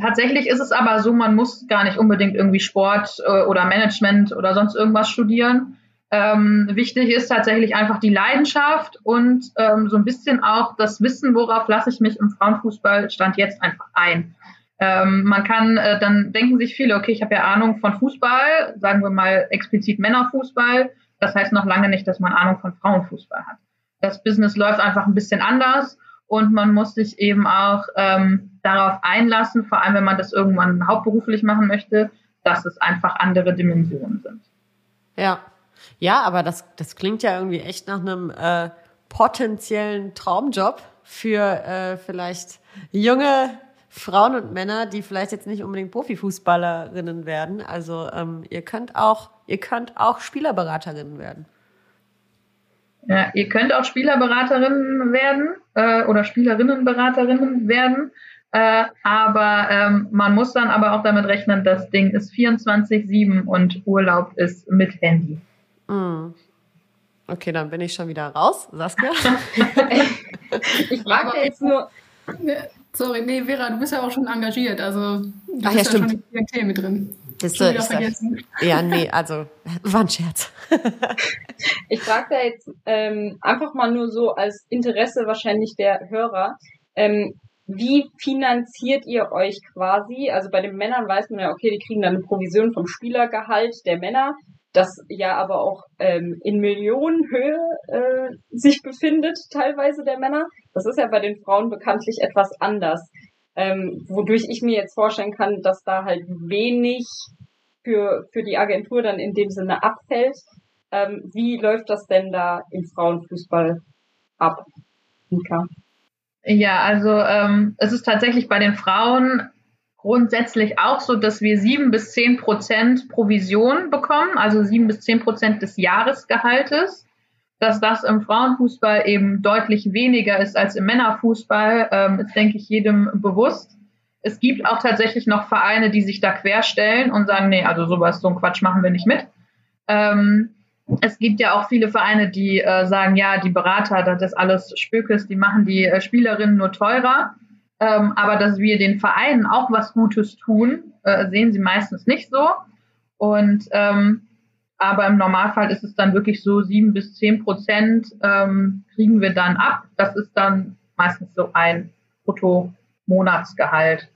tatsächlich ist es aber so, man muss gar nicht unbedingt irgendwie Sport äh, oder Management oder sonst irgendwas studieren. Ähm, wichtig ist tatsächlich einfach die Leidenschaft und ähm, so ein bisschen auch das Wissen, worauf lasse ich mich im Frauenfußball stand jetzt einfach ein. Ähm, man kann, äh, dann denken sich viele, okay, ich habe ja Ahnung von Fußball, sagen wir mal explizit Männerfußball. Das heißt noch lange nicht, dass man Ahnung von Frauenfußball hat. Das Business läuft einfach ein bisschen anders und man muss sich eben auch ähm, darauf einlassen, vor allem wenn man das irgendwann hauptberuflich machen möchte, dass es einfach andere Dimensionen sind. Ja, ja, aber das, das klingt ja irgendwie echt nach einem äh, potenziellen Traumjob für äh, vielleicht junge Frauen und Männer, die vielleicht jetzt nicht unbedingt Profifußballerinnen werden. Also ähm, ihr könnt auch, ihr könnt auch Spielerberaterinnen werden. Ja, ihr könnt auch Spielerberaterinnen werden äh, oder Spielerinnenberaterinnen werden. Äh, aber ähm, man muss dann aber auch damit rechnen, das Ding ist 24-7 und Urlaub ist mit Handy. Mm. Okay, dann bin ich schon wieder raus. Saskia? ich frage jetzt nur, Sorry, nee, Vera, du bist ja auch schon engagiert, also du Ach, bist ja, ja, stimmt. schon im Klientel mit drin. Das wieder ist, vergessen. ja, nee, also war ein Scherz. ich frage da jetzt ähm, einfach mal nur so als Interesse wahrscheinlich der Hörer. Ähm, wie finanziert ihr euch quasi? Also bei den Männern weiß man ja, okay, die kriegen dann eine Provision vom Spielergehalt der Männer, das ja aber auch ähm, in Millionenhöhe äh, sich befindet, teilweise der Männer. Das ist ja bei den Frauen bekanntlich etwas anders. Ähm, wodurch ich mir jetzt vorstellen kann, dass da halt wenig für, für die Agentur dann in dem Sinne abfällt. Ähm, wie läuft das denn da im Frauenfußball ab, Nika? Ja, also ähm, es ist tatsächlich bei den Frauen grundsätzlich auch so, dass wir sieben bis zehn Prozent Provision bekommen, also sieben bis zehn Prozent des Jahresgehaltes. Dass das im Frauenfußball eben deutlich weniger ist als im Männerfußball, ähm, ist, denke ich, jedem bewusst. Es gibt auch tatsächlich noch Vereine, die sich da querstellen und sagen, nee, also sowas, so ein Quatsch machen wir nicht mit. Ähm, es gibt ja auch viele Vereine, die äh, sagen, ja, die Berater, das ist alles Spökes, die machen die äh, Spielerinnen nur teurer. Ähm, aber dass wir den Vereinen auch was Gutes tun, äh, sehen sie meistens nicht so. Und ähm, aber im Normalfall ist es dann wirklich so, sieben bis zehn Prozent ähm, kriegen wir dann ab. Das ist dann meistens so ein Brutto-Monatsgehalt.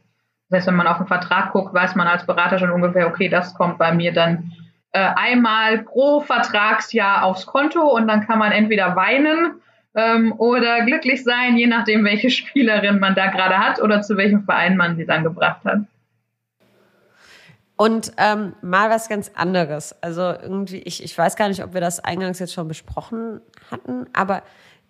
Das heißt, wenn man auf den Vertrag guckt, weiß man als Berater schon ungefähr, okay, das kommt bei mir dann äh, einmal pro Vertragsjahr aufs Konto und dann kann man entweder weinen ähm, oder glücklich sein, je nachdem, welche Spielerin man da gerade hat oder zu welchem Verein man sie dann gebracht hat. Und ähm, mal was ganz anderes. Also irgendwie, ich, ich weiß gar nicht, ob wir das eingangs jetzt schon besprochen hatten, aber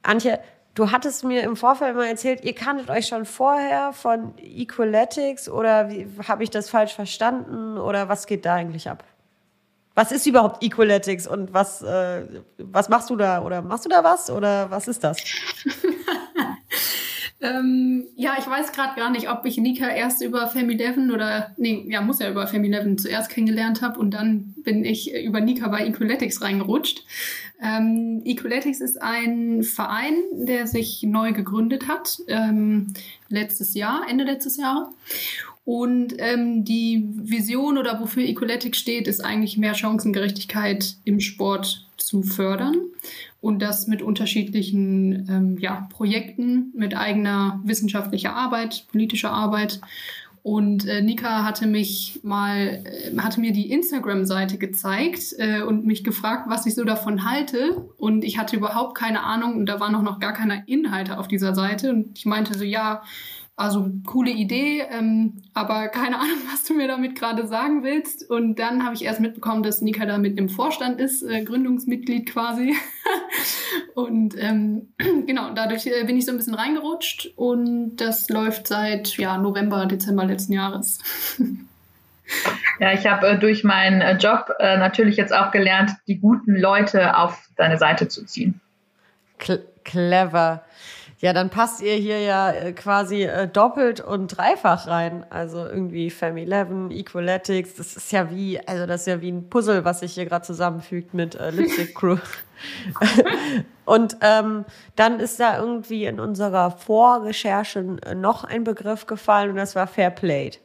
Antje, du hattest mir im Vorfeld mal erzählt, ihr kanntet euch schon vorher von Equaletics oder habe ich das falsch verstanden oder was geht da eigentlich ab? Was ist überhaupt Equaletics und was, äh, was machst du da? Oder machst du da was oder was ist das? Ähm, ja, ich weiß gerade gar nicht, ob ich Nika erst über Family 11 oder, nee, ja, muss ja über Family 11 zuerst kennengelernt habe und dann bin ich über Nika bei Equaletics reingerutscht. Ähm, Equaletics ist ein Verein, der sich neu gegründet hat, ähm, letztes Jahr, Ende letztes Jahr. Und ähm, die Vision oder wofür Equaletics steht, ist eigentlich mehr Chancengerechtigkeit im Sport zu fördern und das mit unterschiedlichen ähm, ja, Projekten, mit eigener wissenschaftlicher Arbeit, politischer Arbeit. Und äh, Nika hatte mich mal, äh, hatte mir die Instagram-Seite gezeigt äh, und mich gefragt, was ich so davon halte. Und ich hatte überhaupt keine Ahnung und da waren auch noch gar keine Inhalte auf dieser Seite. Und ich meinte so, ja, also coole Idee, ähm, aber keine Ahnung, was du mir damit gerade sagen willst. Und dann habe ich erst mitbekommen, dass Nika da mit im Vorstand ist, äh, Gründungsmitglied quasi. und ähm, genau, dadurch äh, bin ich so ein bisschen reingerutscht und das läuft seit ja, November, Dezember letzten Jahres. Ja, ich habe äh, durch meinen äh, Job äh, natürlich jetzt auch gelernt, die guten Leute auf deine Seite zu ziehen. Cl clever. Ja, dann passt ihr hier ja äh, quasi äh, doppelt und dreifach rein. Also irgendwie Fam 11, Equaletics, das ist ja wie, also das ist ja wie ein Puzzle, was sich hier gerade zusammenfügt mit äh, Lipstick Crew. und ähm, dann ist da irgendwie in unserer Vorrecherche noch ein Begriff gefallen und das war Fair Played.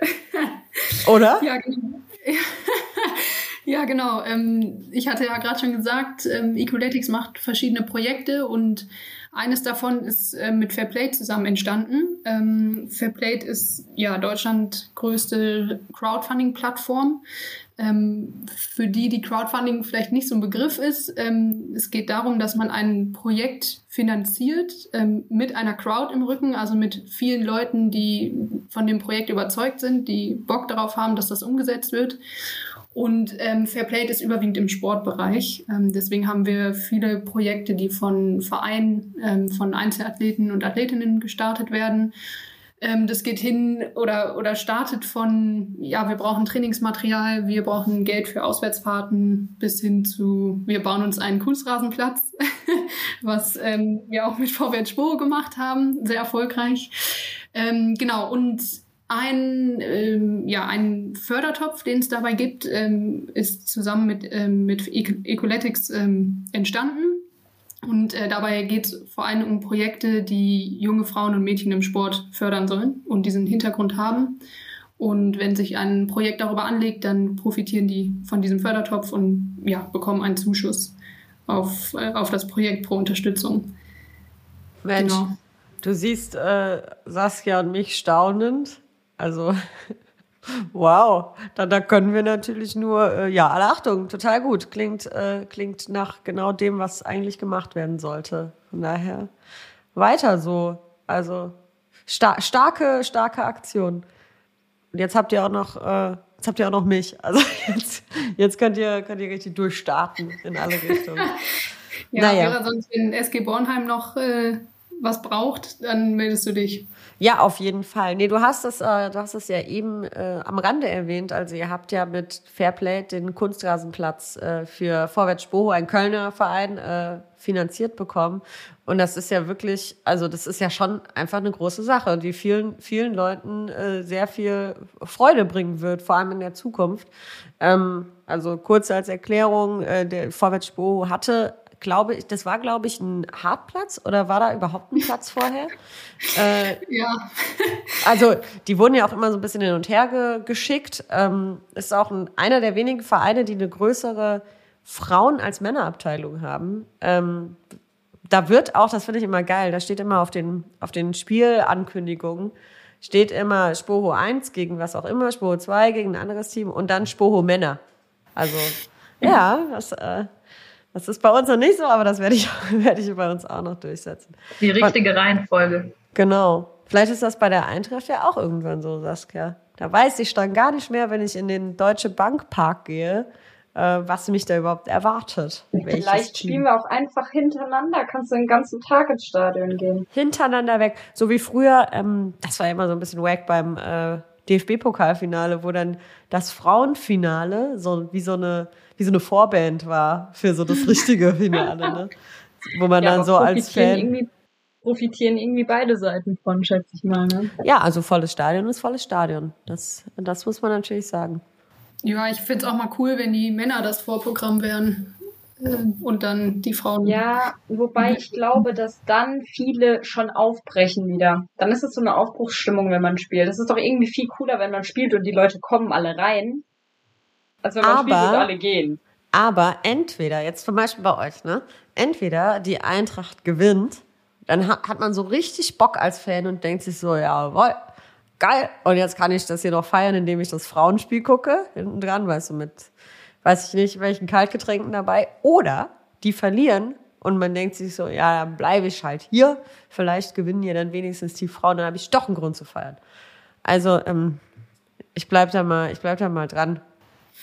Oder? Ja, genau. Ja, genau. Ähm, ich hatte ja gerade schon gesagt, ähm, Ecoletics macht verschiedene Projekte und eines davon ist äh, mit Fairplay zusammen entstanden. Ähm, Fairplay ist ja Deutschland größte Crowdfunding-Plattform. Ähm, für die, die Crowdfunding vielleicht nicht so ein Begriff ist, ähm, es geht darum, dass man ein Projekt finanziert ähm, mit einer Crowd im Rücken, also mit vielen Leuten, die von dem Projekt überzeugt sind, die Bock darauf haben, dass das umgesetzt wird. Und ähm, Fairplay ist überwiegend im Sportbereich. Ähm, deswegen haben wir viele Projekte, die von Vereinen, ähm, von Einzelathleten und Athletinnen gestartet werden. Ähm, das geht hin oder, oder startet von, ja, wir brauchen Trainingsmaterial, wir brauchen Geld für Auswärtsfahrten bis hin zu, wir bauen uns einen Kunstrasenplatz, was ähm, wir auch mit Vorwärts Spore gemacht haben, sehr erfolgreich. Ähm, genau, und ein, ähm, ja, ein Fördertopf, den es dabei gibt, ähm, ist zusammen mit, ähm, mit Ecoletics ähm, entstanden. Und äh, dabei geht es vor allem um Projekte, die junge Frauen und Mädchen im Sport fördern sollen und diesen Hintergrund haben. Und wenn sich ein Projekt darüber anlegt, dann profitieren die von diesem Fördertopf und ja, bekommen einen Zuschuss auf, äh, auf das Projekt pro Unterstützung. Mensch, genau. du siehst äh, Saskia und mich staunend. Also, wow, da, da können wir natürlich nur, äh, ja, alle Achtung, total gut. Klingt, äh, klingt nach genau dem, was eigentlich gemacht werden sollte. Von daher weiter so. Also, star starke, starke Aktion. Und jetzt habt ihr auch noch, äh, jetzt habt ihr auch noch mich. Also jetzt, jetzt könnt ihr, könnt ihr richtig durchstarten in alle Richtungen. ja, naja. wäre sonst in SG Bornheim noch äh, was braucht, dann meldest du dich. Ja, auf jeden Fall. Nee, du hast es, äh, du hast es ja eben äh, am Rande erwähnt. Also ihr habt ja mit Fairplay den Kunstrasenplatz äh, für Vorwärts Spoho, ein Kölner Verein, äh, finanziert bekommen. Und das ist ja wirklich, also das ist ja schon einfach eine große Sache, die vielen, vielen Leuten äh, sehr viel Freude bringen wird, vor allem in der Zukunft. Ähm, also kurz als Erklärung, äh, der Vorwärts Spoho hatte glaube ich, das war, glaube ich, ein Hartplatz oder war da überhaupt ein Platz vorher? äh, ja. also, die wurden ja auch immer so ein bisschen hin und her ge geschickt. Ähm, ist auch ein, einer der wenigen Vereine, die eine größere Frauen- als Männerabteilung haben. Ähm, da wird auch, das finde ich immer geil, da steht immer auf den, auf den Spielankündigungen, steht immer Spoho 1 gegen was auch immer, Spoho 2 gegen ein anderes Team und dann Spoho Männer. Also, ja, das, äh, das ist bei uns noch nicht so, aber das werde ich, werde ich bei uns auch noch durchsetzen. Die richtige Reihenfolge. Genau. Vielleicht ist das bei der Eintracht ja auch irgendwann so, Saskia. Da weiß ich dann gar nicht mehr, wenn ich in den Deutsche Bank Park gehe, äh, was mich da überhaupt erwartet. Vielleicht spielen wir auch einfach hintereinander. Kannst du den ganzen Tag ins Stadion gehen. Hintereinander weg. So wie früher, ähm, das war ja immer so ein bisschen wack beim äh, DFB-Pokalfinale, wo dann das Frauenfinale so wie so eine wie so eine Vorband war für so das richtige Finale, ne? Wo man ja, dann so als Fan profitieren irgendwie beide Seiten von, schätze ich mal. Ne? Ja, also volles Stadion ist volles Stadion. Das, das muss man natürlich sagen. Ja, ich finde es auch mal cool, wenn die Männer das Vorprogramm wären und dann die Frauen. Ja, wobei ich glaube, dass dann viele schon aufbrechen wieder. Dann ist es so eine Aufbruchsstimmung, wenn man spielt. Das ist doch irgendwie viel cooler, wenn man spielt und die Leute kommen alle rein. Als wenn man aber, spielt und alle gehen. Aber entweder, jetzt zum Beispiel bei euch, ne? Entweder die Eintracht gewinnt, dann hat, hat man so richtig Bock als Fan und denkt sich so, jawohl, geil. Und jetzt kann ich das hier noch feiern, indem ich das Frauenspiel gucke, hinten dran, weißt du, mit, weiß ich nicht, welchen Kaltgetränken dabei. Oder die verlieren und man denkt sich so, ja, dann bleibe ich halt hier. Vielleicht gewinnen ja dann wenigstens die Frauen, dann habe ich doch einen Grund zu feiern. Also, ähm, ich bleib da mal, ich bleib da mal dran.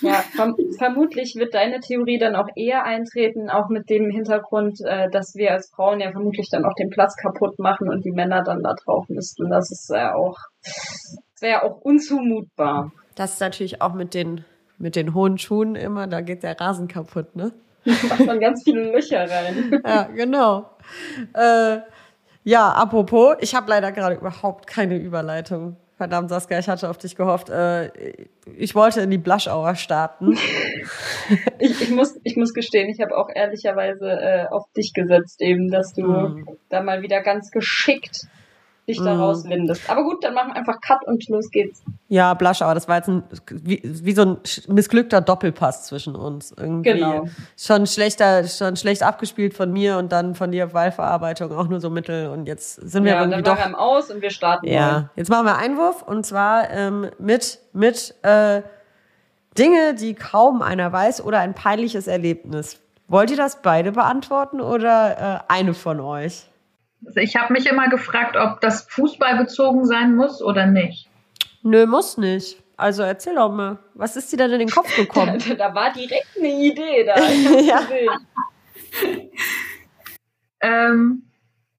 Ja, verm vermutlich wird deine Theorie dann auch eher eintreten, auch mit dem Hintergrund, äh, dass wir als Frauen ja vermutlich dann auch den Platz kaputt machen und die Männer dann da drauf müssten. Das ist ja auch, das wäre ja auch unzumutbar. Das ist natürlich auch mit den, mit den hohen Schuhen immer, da geht der Rasen kaputt, ne? Da macht man ganz viele Löcher rein. ja, genau. Äh, Ja, apropos, ich habe leider gerade überhaupt keine Überleitung. Verdammt, Saskia, ich hatte auf dich gehofft. Äh, ich wollte in die Blush Hour starten. ich, ich, muss, ich muss gestehen, ich habe auch ehrlicherweise äh, auf dich gesetzt, eben, dass du mm. da mal wieder ganz geschickt dich da mm. rauswindest. Aber gut, dann machen wir einfach Cut und los geht's. Ja, Blush, aber das war jetzt ein, wie, wie so ein missglückter Doppelpass zwischen uns. Irgendwie genau. Schon schlechter, schon schlecht abgespielt von mir und dann von dir Wahlverarbeitung auch nur so mittel und jetzt sind wir ja, irgendwie dann doch. Ja, Aus und wir starten. Ja, mal. jetzt machen wir Einwurf und zwar ähm, mit mit äh, Dinge, die kaum einer weiß oder ein peinliches Erlebnis. Wollt ihr das beide beantworten oder äh, eine von euch? Also ich habe mich immer gefragt, ob das Fußball bezogen sein muss oder nicht. Nö, muss nicht. Also erzähl doch mal, was ist dir denn in den Kopf gekommen? da, da war direkt eine Idee da. ja. ähm,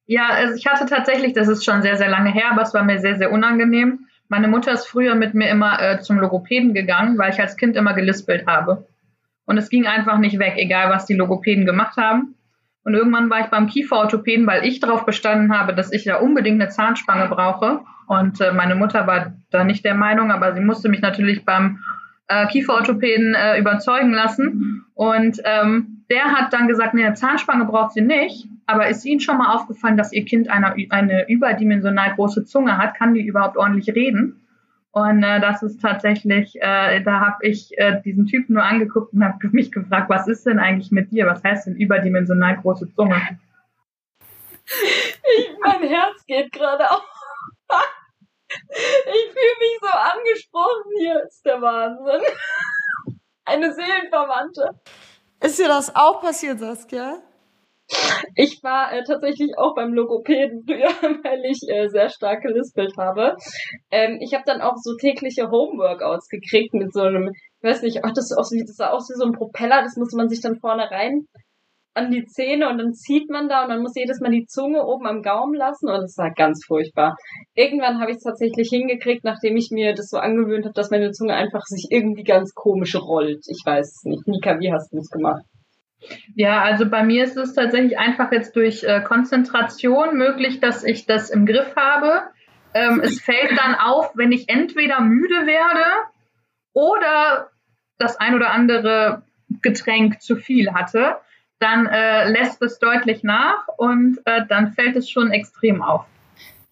ja, also ich hatte tatsächlich, das ist schon sehr, sehr lange her, aber es war mir sehr, sehr unangenehm. Meine Mutter ist früher mit mir immer äh, zum Logopäden gegangen, weil ich als Kind immer gelispelt habe. Und es ging einfach nicht weg, egal was die Logopäden gemacht haben. Und irgendwann war ich beim Kieferorthopäden, weil ich darauf bestanden habe, dass ich ja unbedingt eine Zahnspange brauche. Und äh, meine Mutter war da nicht der Meinung, aber sie musste mich natürlich beim äh, Kieferorthopäden äh, überzeugen lassen. Und ähm, der hat dann gesagt, nee, eine Zahnspange braucht sie nicht. Aber ist Ihnen schon mal aufgefallen, dass Ihr Kind eine, eine überdimensional große Zunge hat? Kann die überhaupt ordentlich reden? Und äh, das ist tatsächlich, äh, da habe ich äh, diesen Typen nur angeguckt und habe mich gefragt, was ist denn eigentlich mit dir? Was heißt denn überdimensional große Zunge? Ich, mein Herz geht gerade auf. Ich fühle mich so angesprochen. Hier ist der Wahnsinn. Eine Seelenverwandte. Ist dir das auch passiert, Saskia? Ich war äh, tatsächlich auch beim Logopäden früher, weil ich äh, sehr stark gelispelt habe. Ähm, ich habe dann auch so tägliche Homeworkouts gekriegt mit so einem, ich weiß nicht, ach, das, aus, das sah aus wie so ein Propeller, das muss man sich dann vorne rein an die Zähne und dann zieht man da und dann muss jedes Mal die Zunge oben am Gaumen lassen und es war ganz furchtbar. Irgendwann habe ich es tatsächlich hingekriegt, nachdem ich mir das so angewöhnt habe, dass meine Zunge einfach sich irgendwie ganz komisch rollt. Ich weiß es nicht. Nika, wie hast du es gemacht? Ja, also bei mir ist es tatsächlich einfach jetzt durch äh, Konzentration möglich, dass ich das im Griff habe. Ähm, es fällt dann auf, wenn ich entweder müde werde oder das ein oder andere Getränk zu viel hatte, dann äh, lässt es deutlich nach und äh, dann fällt es schon extrem auf.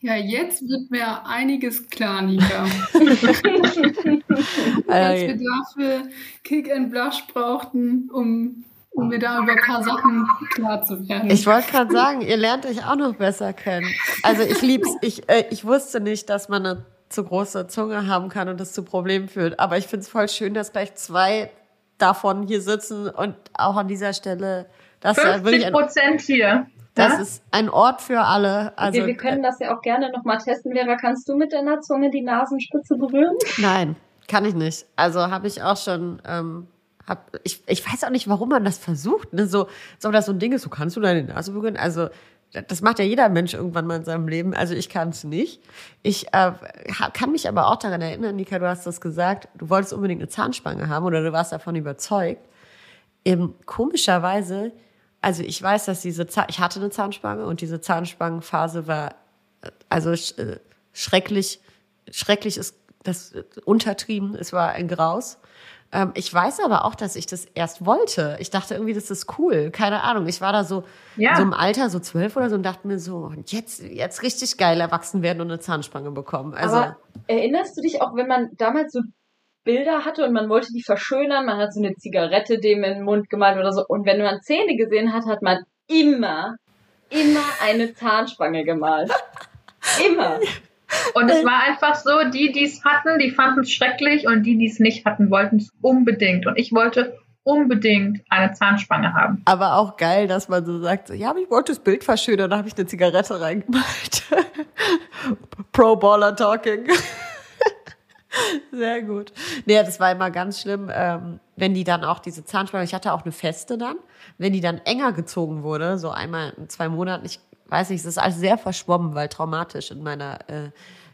Ja, jetzt wird mir einiges klar, Nika. Als wir dafür Kick and Blush brauchten, um um mir da über ein paar Sachen klar zu werden. Ich wollte gerade sagen, ihr lernt euch auch noch besser kennen. Also ich lieb's, ich, äh, ich wusste nicht, dass man eine zu große Zunge haben kann und das zu Problemen führt. Aber ich finde es voll schön, dass gleich zwei davon hier sitzen und auch an dieser Stelle. Das 50 Prozent hier. Das ja? ist ein Ort für alle. Also, wir, wir können das ja auch gerne nochmal testen. Vera, kannst du mit deiner Zunge die Nasenspitze berühren? Nein, kann ich nicht. Also habe ich auch schon ähm, hab, ich, ich weiß auch nicht, warum man das versucht. Ne? So, so das so ein Ding ist, so kannst du deine Nase berühren. Also das macht ja jeder Mensch irgendwann mal in seinem Leben. Also ich kann es nicht. Ich äh, kann mich aber auch daran erinnern, Nika, du hast das gesagt, du wolltest unbedingt eine Zahnspange haben oder du warst davon überzeugt. Eben, komischerweise, also ich weiß, dass diese Zahn, ich hatte eine Zahnspange und diese Zahnspangenphase war also äh, schrecklich, schrecklich ist das äh, untertrieben. Es war ein Graus. Ähm, ich weiß aber auch, dass ich das erst wollte. Ich dachte irgendwie, das ist cool. Keine Ahnung. Ich war da so, ja. so im Alter, so zwölf oder so, und dachte mir so, jetzt, jetzt richtig geil erwachsen werden und eine Zahnspange bekommen. Also, aber erinnerst du dich auch, wenn man damals so Bilder hatte und man wollte die verschönern, man hat so eine Zigarette dem in den Mund gemalt oder so, und wenn man Zähne gesehen hat, hat man immer, immer eine Zahnspange gemalt. Immer. Und es war einfach so, die, die es hatten, die fanden es schrecklich und die, die es nicht hatten, wollten es unbedingt. Und ich wollte unbedingt eine Zahnspange haben. Aber auch geil, dass man so sagt, ja, ich wollte das Bild verschönern, da habe ich eine Zigarette reingemalt. Pro Baller Talking. Sehr gut. Nee, das war immer ganz schlimm, ähm, wenn die dann auch diese Zahnspange, ich hatte auch eine feste dann, wenn die dann enger gezogen wurde, so einmal in zwei Monaten, ich weiß nicht, es ist alles sehr verschwommen, weil traumatisch in meiner, äh,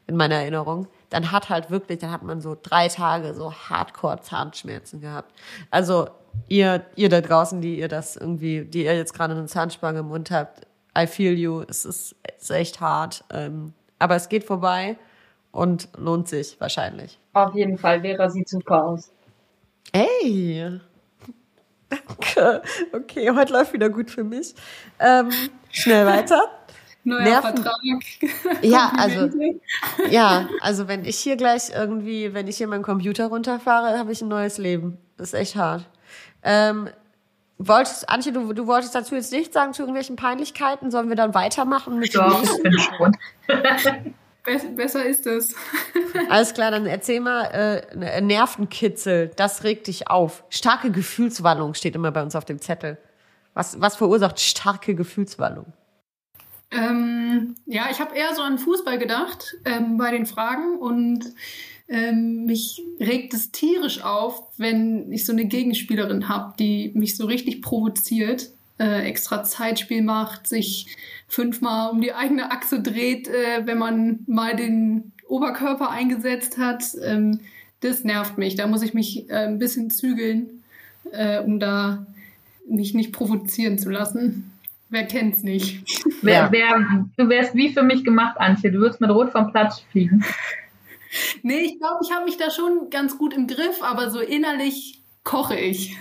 in meiner Erinnerung. Dann hat halt wirklich, dann hat man so drei Tage so Hardcore Zahnschmerzen gehabt. Also ihr, ihr da draußen, die ihr das irgendwie, die ihr jetzt gerade eine Zahnspange im Mund habt, I feel you. Es ist, es ist echt hart. Ähm, aber es geht vorbei und lohnt sich wahrscheinlich. Auf jeden Fall, Vera sieht super aus. Ey! Danke. Okay, heute läuft wieder gut für mich. Ähm, schnell weiter. Neuer Nerven. Vertrag. Ja, also, ja, also wenn ich hier gleich irgendwie, wenn ich hier meinen Computer runterfahre, habe ich ein neues Leben. Das ist echt hart. Ähm, wolltest, Antje, du, du wolltest dazu jetzt nichts sagen zu irgendwelchen Peinlichkeiten? Sollen wir dann weitermachen mit dem Doch, nächsten? Besser ist es. Alles klar, dann erzähl mal, äh, ne- Nervenkitzel, das regt dich auf. Starke Gefühlswallung steht immer bei uns auf dem Zettel. Was, was verursacht starke Gefühlswallung? Ähm, ja, ich habe eher so an Fußball gedacht ähm, bei den Fragen und ähm, mich regt es tierisch auf, wenn ich so eine Gegenspielerin habe, die mich so richtig provoziert, äh, extra Zeitspiel macht, sich fünfmal um die eigene Achse dreht, äh, wenn man mal den Oberkörper eingesetzt hat. Ähm, das nervt mich. Da muss ich mich äh, ein bisschen zügeln, äh, um da mich nicht provozieren zu lassen. Wer kennt's nicht? Wer, wer, du wärst wie für mich gemacht, Antje. Du würdest mit Rot vom Platz fliegen. Nee, ich glaube, ich habe mich da schon ganz gut im Griff, aber so innerlich koche ich.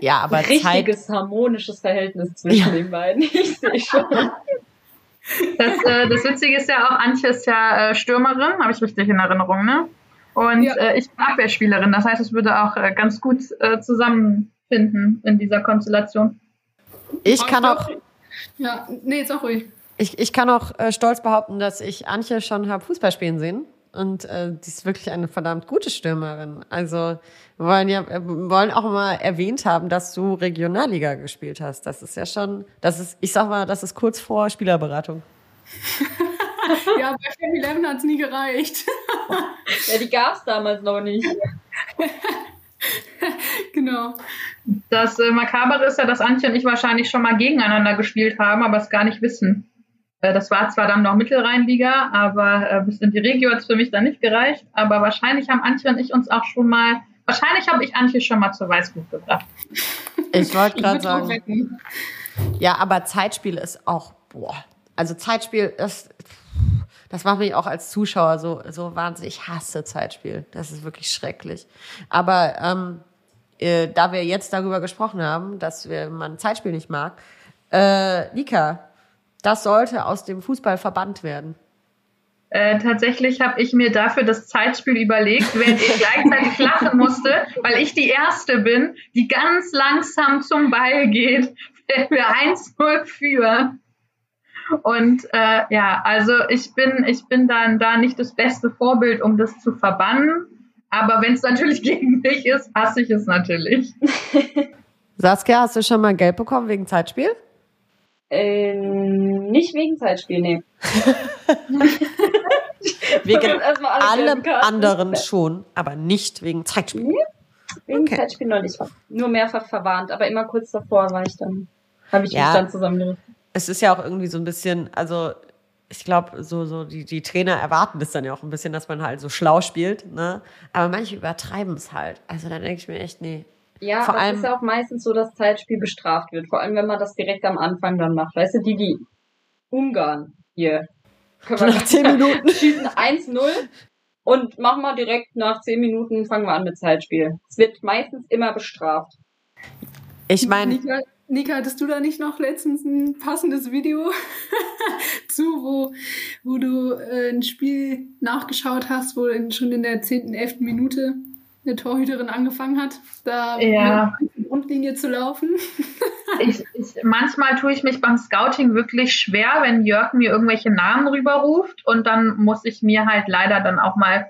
Ja, aber Zeit, Richtiges harmonisches Verhältnis zwischen Ja. den beiden. Ich sehe schon. Das, äh, das Witzige ist ja auch, Antje ist ja äh, Stürmerin, habe ich richtig in Erinnerung, ne? Und Ja. äh, ich bin Abwehrspielerin. Das heißt, es würde auch äh, ganz gut äh, zusammenfinden in dieser Konstellation. ich kann auch, Ja, nee, jetzt auch ruhig. ich, ich kann auch äh, stolz behaupten, dass ich Antje schon habe Fußball spielen sehen. Und äh, die ist wirklich eine verdammt gute Stürmerin. Also wir wollen ja äh, wollen auch mal erwähnt haben, dass du Regionalliga gespielt hast. Das ist ja schon, das ist, ich sag mal, das ist kurz vor Spielerberatung. Ja, bei Family Eleven hat's nie gereicht. Ja, die gab's damals noch nicht. genau. Das äh, Makabere ist ja, dass Antje und ich wahrscheinlich schon mal gegeneinander gespielt haben, aber es gar nicht wissen. Äh, das war zwar dann noch Mittelrheinliga, aber äh, bis in die Regio hat es für mich dann nicht gereicht. Aber wahrscheinlich haben Antje und ich uns auch schon mal, wahrscheinlich habe ich Antje schon mal zur Weißglut gebracht. Ich wollte gerade sagen, wetten. ja, aber Zeitspiel ist auch, boah. Also Zeitspiel ist, das macht mich auch als Zuschauer so, so wahnsinnig. Ich hasse Zeitspiel. Das ist wirklich schrecklich. Aber ähm, äh, da wir jetzt darüber gesprochen haben, dass wir, man Zeitspiel nicht mag, äh, Nika, das sollte aus dem Fußball verbannt werden. Äh, tatsächlich habe ich mir dafür das Zeitspiel überlegt, während ich gleichzeitig lachen musste, weil ich die Erste bin, die ganz langsam zum Ball geht, wenn wir 1-0 führen. Und äh, ja, also ich bin, ich bin dann da nicht das beste Vorbild, um das zu verbannen. Aber wenn es natürlich gegen mich ist, hasse ich es natürlich. Saskia, hast du schon mal Geld bekommen wegen Zeitspiel? Ähm, nicht wegen Zeitspiel, nee. Wegen allem anderen schon, aber nicht wegen Zeitspiel. Wegen Okay. Zeitspiel noch nicht. Nur mehrfach verwarnt, aber immer kurz davor war ich dann, habe ich Ja. mich dann zusammengerissen. es ist ja auch irgendwie so ein bisschen, also ich glaube, so, so die, die Trainer erwarten das dann ja auch ein bisschen, dass man halt so schlau spielt, ne? Aber manche übertreiben es halt. Also da denke ich mir echt, nee. Ja, Vor aber allem- es ist ja auch meistens so, dass Zeitspiel bestraft wird. Vor allem, wenn man das direkt am Anfang dann macht. Weißt du, die, die Ungarn hier. Können wir Nach zehn Minuten. schießen 1-0 und machen wir direkt nach 10 Minuten fangen wir an mit Zeitspiel. Es wird meistens immer bestraft. Ich meine, Nika, Nika, hattest du da nicht noch letztens ein passendes Video zu, wo, wo du äh, ein Spiel nachgeschaut hast, wo in, schon in der 10., 11. Minute eine Torhüterin angefangen hat, da Ja. der Grundlinie zu laufen? Ich, ich, manchmal tue ich mich beim Scouting wirklich schwer, wenn Jörg mir irgendwelche Namen rüberruft und dann muss ich mir halt leider dann auch mal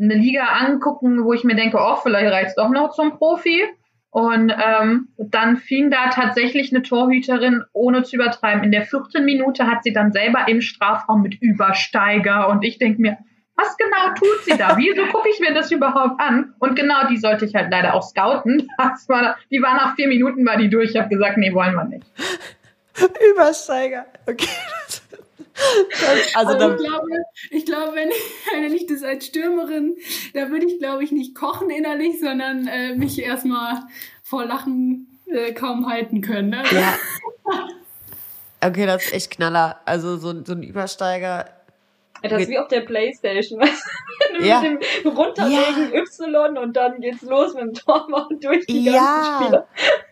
eine Liga angucken, wo ich mir denke, oh, vielleicht reicht's doch noch zum Profi. Und ähm, dann fing da tatsächlich eine Torhüterin, ohne zu übertreiben. In der vierten Minute hat sie dann selber im Strafraum mit Übersteiger und ich denke mir, was genau tut sie da? Wieso gucke ich mir das überhaupt an? Und genau die sollte ich halt leider auch scouten. Das war, die war nach vier Minuten war die durch. Ich habe gesagt, nee, wollen wir nicht. Übersteiger. Okay. Also Also ich glaube, ich glaube, wenn, wenn ich das als Stürmerin, da würde ich, glaube ich, nicht kochen innerlich, sondern äh, mich erstmal vor Lachen äh, kaum halten können. Ne? ja. Okay, das ist echt Knaller. Also so, so ein Übersteiger. Das ist wie auf der Playstation, weißt du? Ja. mit dem runterlegen Y und dann geht's los mit dem Torwart durch die Ja. ganzen Spieler.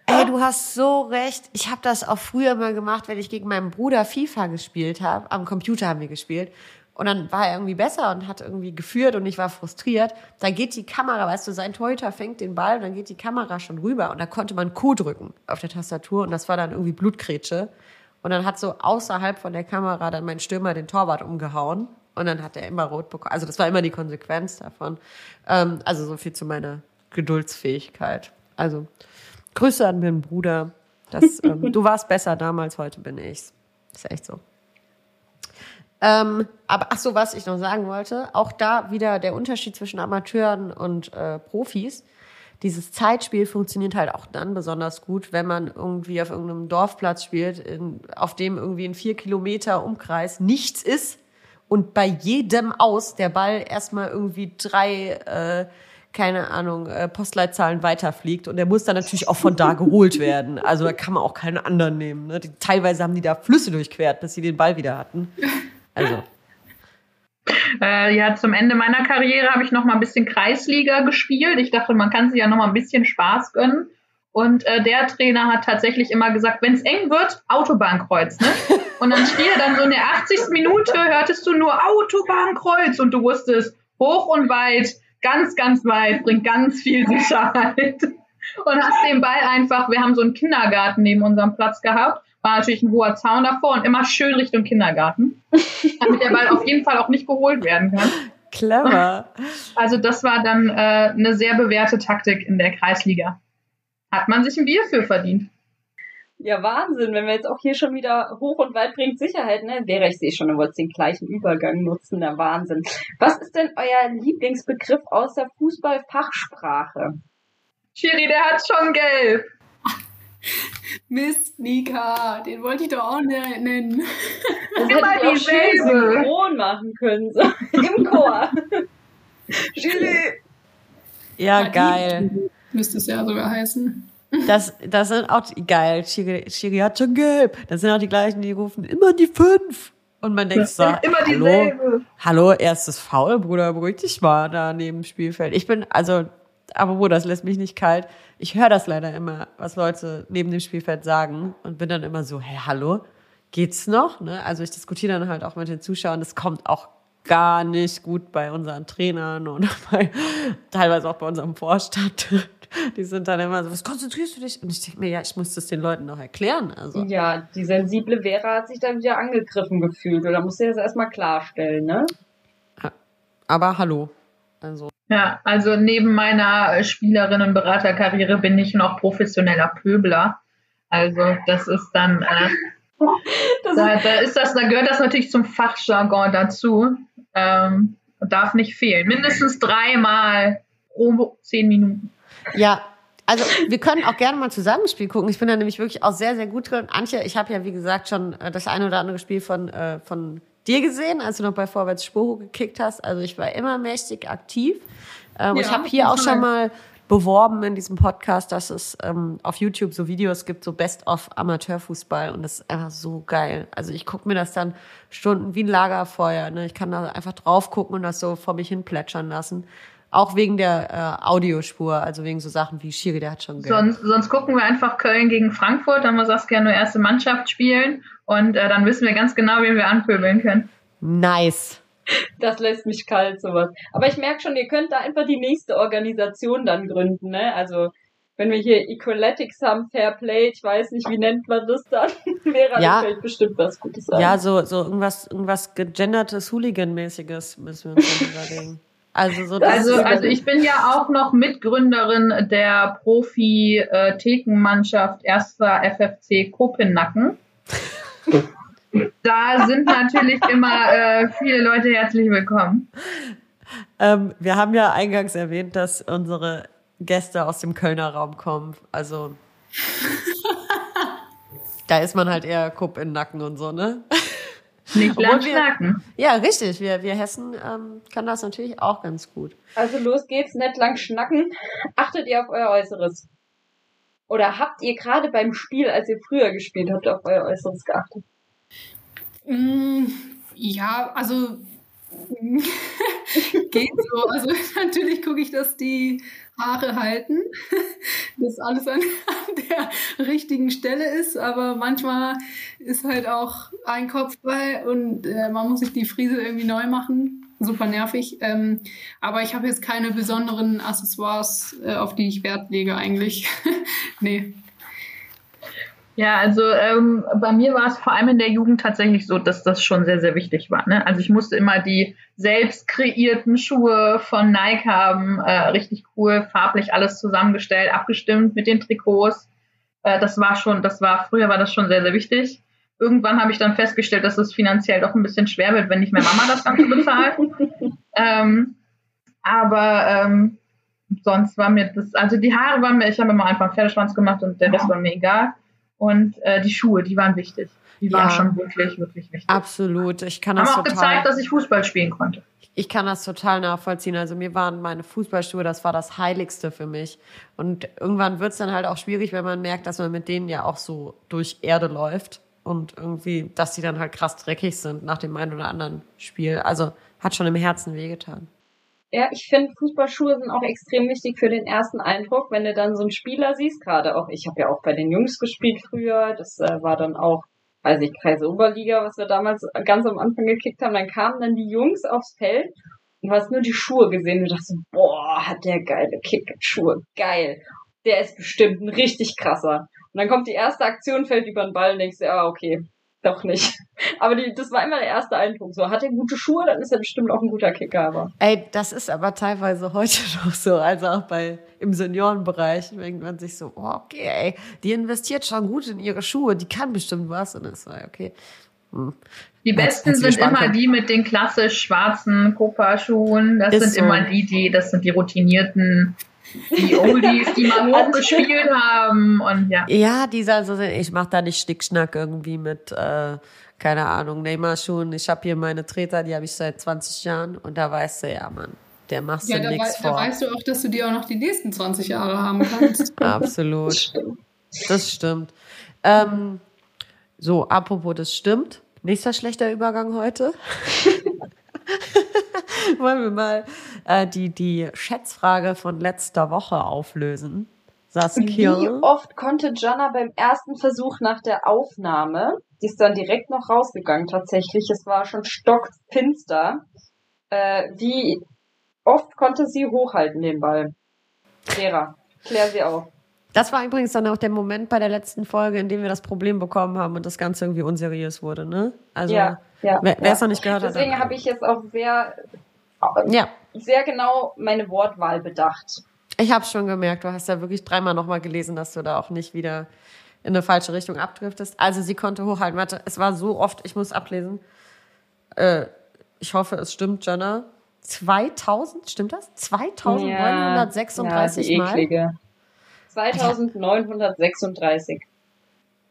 Ey, du hast so recht. Ich habe das auch früher mal gemacht, wenn ich gegen meinen Bruder FIFA gespielt habe. Am Computer haben wir gespielt. Und dann war er irgendwie besser und hat irgendwie geführt und ich war frustriert. Da geht die Kamera, weißt du, sein Torhüter fängt den Ball und dann geht die Kamera schon rüber und da konnte man Q drücken auf der Tastatur und das war dann irgendwie Blutgrätsche. Und dann hat so außerhalb von der Kamera dann mein Stürmer den Torwart umgehauen und dann hat er immer rot bekommen. Also das war immer die Konsequenz davon. Ähm, also so viel zu meiner Geduldsfähigkeit. Also Grüße an meinen Bruder. Das, ähm, du warst besser damals, heute bin ich's. Ist echt so. Ähm, aber ach so, was ich noch sagen wollte, auch da wieder der Unterschied zwischen Amateuren und äh, Profis. Dieses Zeitspiel funktioniert halt auch dann besonders gut, wenn man irgendwie auf irgendeinem Dorfplatz spielt, in, auf dem irgendwie in vier Kilometer Umkreis nichts ist und bei jedem Aus der Ball erstmal irgendwie drei, äh, keine Ahnung, äh, Postleitzahlen weiterfliegt und der muss dann natürlich auch von da geholt werden. Also da kann man auch keinen anderen nehmen. Ne? Die, teilweise haben die da Flüsse durchquert, bis sie den Ball wieder hatten. Also. Äh, ja, zum Ende meiner Karriere habe ich noch mal ein bisschen Kreisliga gespielt. Ich dachte, man kann sich ja noch mal ein bisschen Spaß gönnen. Und äh, der Trainer hat tatsächlich immer gesagt, wenn es eng wird, Autobahnkreuz. Ne? Und dann stehe dann so in der 80. Minute, hörtest du nur Autobahnkreuz und du wusstest, hoch und weit, ganz, ganz weit, bringt ganz viel Sicherheit. Und hast den Ball einfach, wir haben so einen Kindergarten neben unserem Platz gehabt, war natürlich ein hoher Zaun davor und immer schön Richtung Kindergarten, damit der Ball auf jeden Fall auch nicht geholt werden kann. Clever. Also das war dann äh, eine sehr bewährte Taktik in der Kreisliga. Hat man sich ein Bier für verdient. Ja, Wahnsinn, wenn wir jetzt auch hier schon wieder hoch und weit bringt Sicherheit, ne? Wäre ich sehe schon, du wolltest den gleichen Übergang nutzen, der Wahnsinn. Was ist denn euer Lieblingsbegriff aus der Fußballfachsprache? Schiri, der hat schon gelb. Mist, Nika, den wollte ich doch auch ne- nennen. Das Immer auch schön synchron machen können, so im Chor. Schiri. Ja, geil. Müsste es ja sogar heißen. Das, das sind auch die, geil. Chiri, Chiri hat schon gelb. Das sind auch die gleichen, die rufen immer die fünf. Und man denkt so, Immer hallo, dieselbe. hallo, erstes Foul, Bruder, beruhig dich mal da neben dem Spielfeld. Ich bin, also, aber Bruder, das lässt mich nicht kalt. Ich höre das leider immer, was Leute neben dem Spielfeld sagen und bin dann immer so, hey, hallo, geht's noch? Ne? Also ich diskutiere dann halt auch mit den Zuschauern. Das kommt auch gar nicht gut bei unseren Trainern und bei, teilweise auch bei unserem Vorstand. Die sind dann immer so, was konzentrierst du dich? Und ich denke mir, ja, ich muss das den Leuten noch erklären. Also, Ja, die sensible Vera hat sich dann wieder angegriffen gefühlt. Oder musst du das erstmal klarstellen, ne? aber hallo. Also, Ja, also neben meiner äh, Spielerinnen-Beraterkarriere bin ich noch professioneller Pöbler. Also das ist dann, äh, Das da, da ist das, da gehört das natürlich zum Fachjargon dazu. Ähm, darf nicht fehlen. Mindestens dreimal pro zehn Minuten. Ja, also wir können auch gerne mal Zusammenspiel gucken. Ich bin da nämlich wirklich auch sehr, sehr gut drin. Antje, ich habe ja, wie gesagt, schon äh, das eine oder andere Spiel von, äh, von dir gesehen, als du noch bei Vorwärts Sporo gekickt hast. Also ich war immer mächtig aktiv. Ähm, Ja, ich habe hier auch schon mal beworben in diesem Podcast, dass es ähm, auf YouTube so Videos gibt, so Best of Amateurfußball und das ist einfach so geil. Also ich gucke mir das dann Stunden wie ein Lagerfeuer. Ne? Ich kann da einfach drauf gucken und das so vor mich hin plätschern lassen. Auch wegen der äh, Audiospur, also wegen so Sachen wie Schiri, der hat schon Geld. Sonst, sonst gucken wir einfach Köln gegen Frankfurt, dann muss Saskia nur erste Mannschaft spielen und äh, dann wissen wir ganz genau, wen wir anpöbeln können. Nice. Das lässt mich kalt, sowas. Aber ich merke schon, ihr könnt da einfach die nächste Organisation dann gründen, ne? Also, wenn wir hier Equaletics haben, Fair Play, ich weiß nicht, wie nennt man das dann? Wäre Ja. ja. fällt bestimmt was Gutes ein. Ja, so, so irgendwas, irgendwas gegendertes Hooligan-mäßiges müssen wir uns dann überlegen. Also so Also, also ich bin ja auch noch Mitgründerin der Profi-Thekenmannschaft erster FFC Kopenhagen. Da sind natürlich immer äh, viele Leute herzlich willkommen. ähm, wir haben ja eingangs erwähnt, dass unsere Gäste aus dem Kölner Raum kommen. Also da ist man halt eher Kupp in Nacken und so, ne? Nicht lang wir- schnacken. Ja, richtig. Wir, wir Hessen ähm, kann das natürlich auch ganz gut. Also los geht's, nicht lang schnacken. Achtet ihr auf euer Äußeres? Oder habt ihr gerade beim Spiel, als ihr früher gespielt habt, auf euer Äußeres geachtet? Mm, ja, also geht so. Also natürlich gucke ich, dass die Haare halten, dass alles an, der richtigen Stelle ist, aber manchmal ist halt auch ein Kopf bei und äh, man muss sich die Frise irgendwie neu machen. Super nervig. Ähm, aber ich habe jetzt keine besonderen Accessoires, äh, auf die ich Wert lege eigentlich. nee. Ja, also ähm, bei mir war es vor allem in der Jugend tatsächlich so, dass das schon sehr, sehr wichtig war. Ne? Also ich musste immer die selbst kreierten Schuhe von Nike haben, äh, richtig cool, farblich alles zusammengestellt, abgestimmt mit den Trikots. Äh, das war schon, das war, früher war das schon sehr, sehr wichtig. Irgendwann habe ich dann festgestellt, dass es finanziell doch ein bisschen schwer wird, wenn nicht mehr Mama das Ganze bezahlt. ähm, aber ähm, sonst war mir das, also die Haare waren mir, ich habe immer einfach einen Pferdeschwanz gemacht und der Rest war mir egal. Und äh, die Schuhe, die waren wichtig. Die waren ja, schon wirklich, wirklich wichtig. Absolut. Ich kann das Haben auch total, gezeigt, dass ich Fußball spielen konnte. Ich kann das total nachvollziehen. Also mir waren meine Fußballschuhe, das war das Heiligste für mich. Und irgendwann wird es dann halt auch schwierig, wenn man merkt, dass man mit denen ja auch so durch Erde läuft und irgendwie, dass die dann halt krass dreckig sind nach dem einen oder anderen Spiel. Also hat schon im Herzen wehgetan. Ja, ich finde, Fußballschuhe sind auch extrem wichtig für den ersten Eindruck, wenn du dann so einen Spieler siehst, gerade auch, ich habe ja auch bei den Jungs gespielt früher, das äh, war dann auch, weiß ich, Kreise Oberliga, was wir damals ganz am Anfang gekickt haben, dann kamen dann die Jungs aufs Feld und du hast nur die Schuhe gesehen und dachtest, boah, hat der geile Kick-Schuhe, geil. Der ist bestimmt ein richtig krasser. Und dann kommt die erste Aktion, fällt über den Ball und denkst, ja, okay, doch nicht. Aber die, das war immer der erste Eindruck. So, hat er gute Schuhe, dann ist er bestimmt auch ein guter Kicker. Aber. Ey, das ist aber teilweise heute noch so. Also auch bei, im Seniorenbereich denkt man sich so, oh, okay, ey, die investiert schon gut in ihre Schuhe, die kann bestimmt was. Und das war okay. Hm. Die besten sind immer die mit den klassisch schwarzen Copa-Schuhen. Das ist sind so. immer die, die, das sind die routinierten die Oldies, die mal hochgespielt haben und ja. Ja, die also, ich mach da nicht Schnickschnack irgendwie mit, äh, keine Ahnung, Neymar schon. Ich habe hier meine Treter, die habe ich seit 20 Jahren und da weißt du, ja, Mann, der machst ja, du nichts vor. Da weißt du auch, dass du die auch noch die nächsten 20 Jahre haben kannst. Absolut. Das stimmt. Das stimmt. Ähm, so, apropos, das stimmt. Nächster schlechter Übergang heute. Wollen wir mal äh, die, die Schätzfrage von letzter Woche auflösen? Saskia. Wie oft konnte Jana beim ersten Versuch nach der Aufnahme, die ist dann direkt noch rausgegangen tatsächlich, es war schon stockfinster, äh, wie oft konnte sie hochhalten den Ball? Lehrer, klär sie auf. Das war übrigens dann auch der Moment bei der letzten Folge, in dem wir das Problem bekommen haben und das Ganze irgendwie unseriös wurde, ne? Also, ja, ja, wer es ja. noch nicht gehört Deswegen hat. Deswegen habe ich jetzt auch sehr, ja. sehr genau meine Wortwahl bedacht. Ich habe schon gemerkt, du hast ja wirklich dreimal nochmal gelesen, dass du da auch nicht wieder in eine falsche Richtung abdriftest. Also sie konnte hochhalten. Warte, es war so oft, ich muss ablesen. Äh, ich hoffe, es stimmt, Jenna. 2000, stimmt das? 2936 ja, ja, Mal. 2936.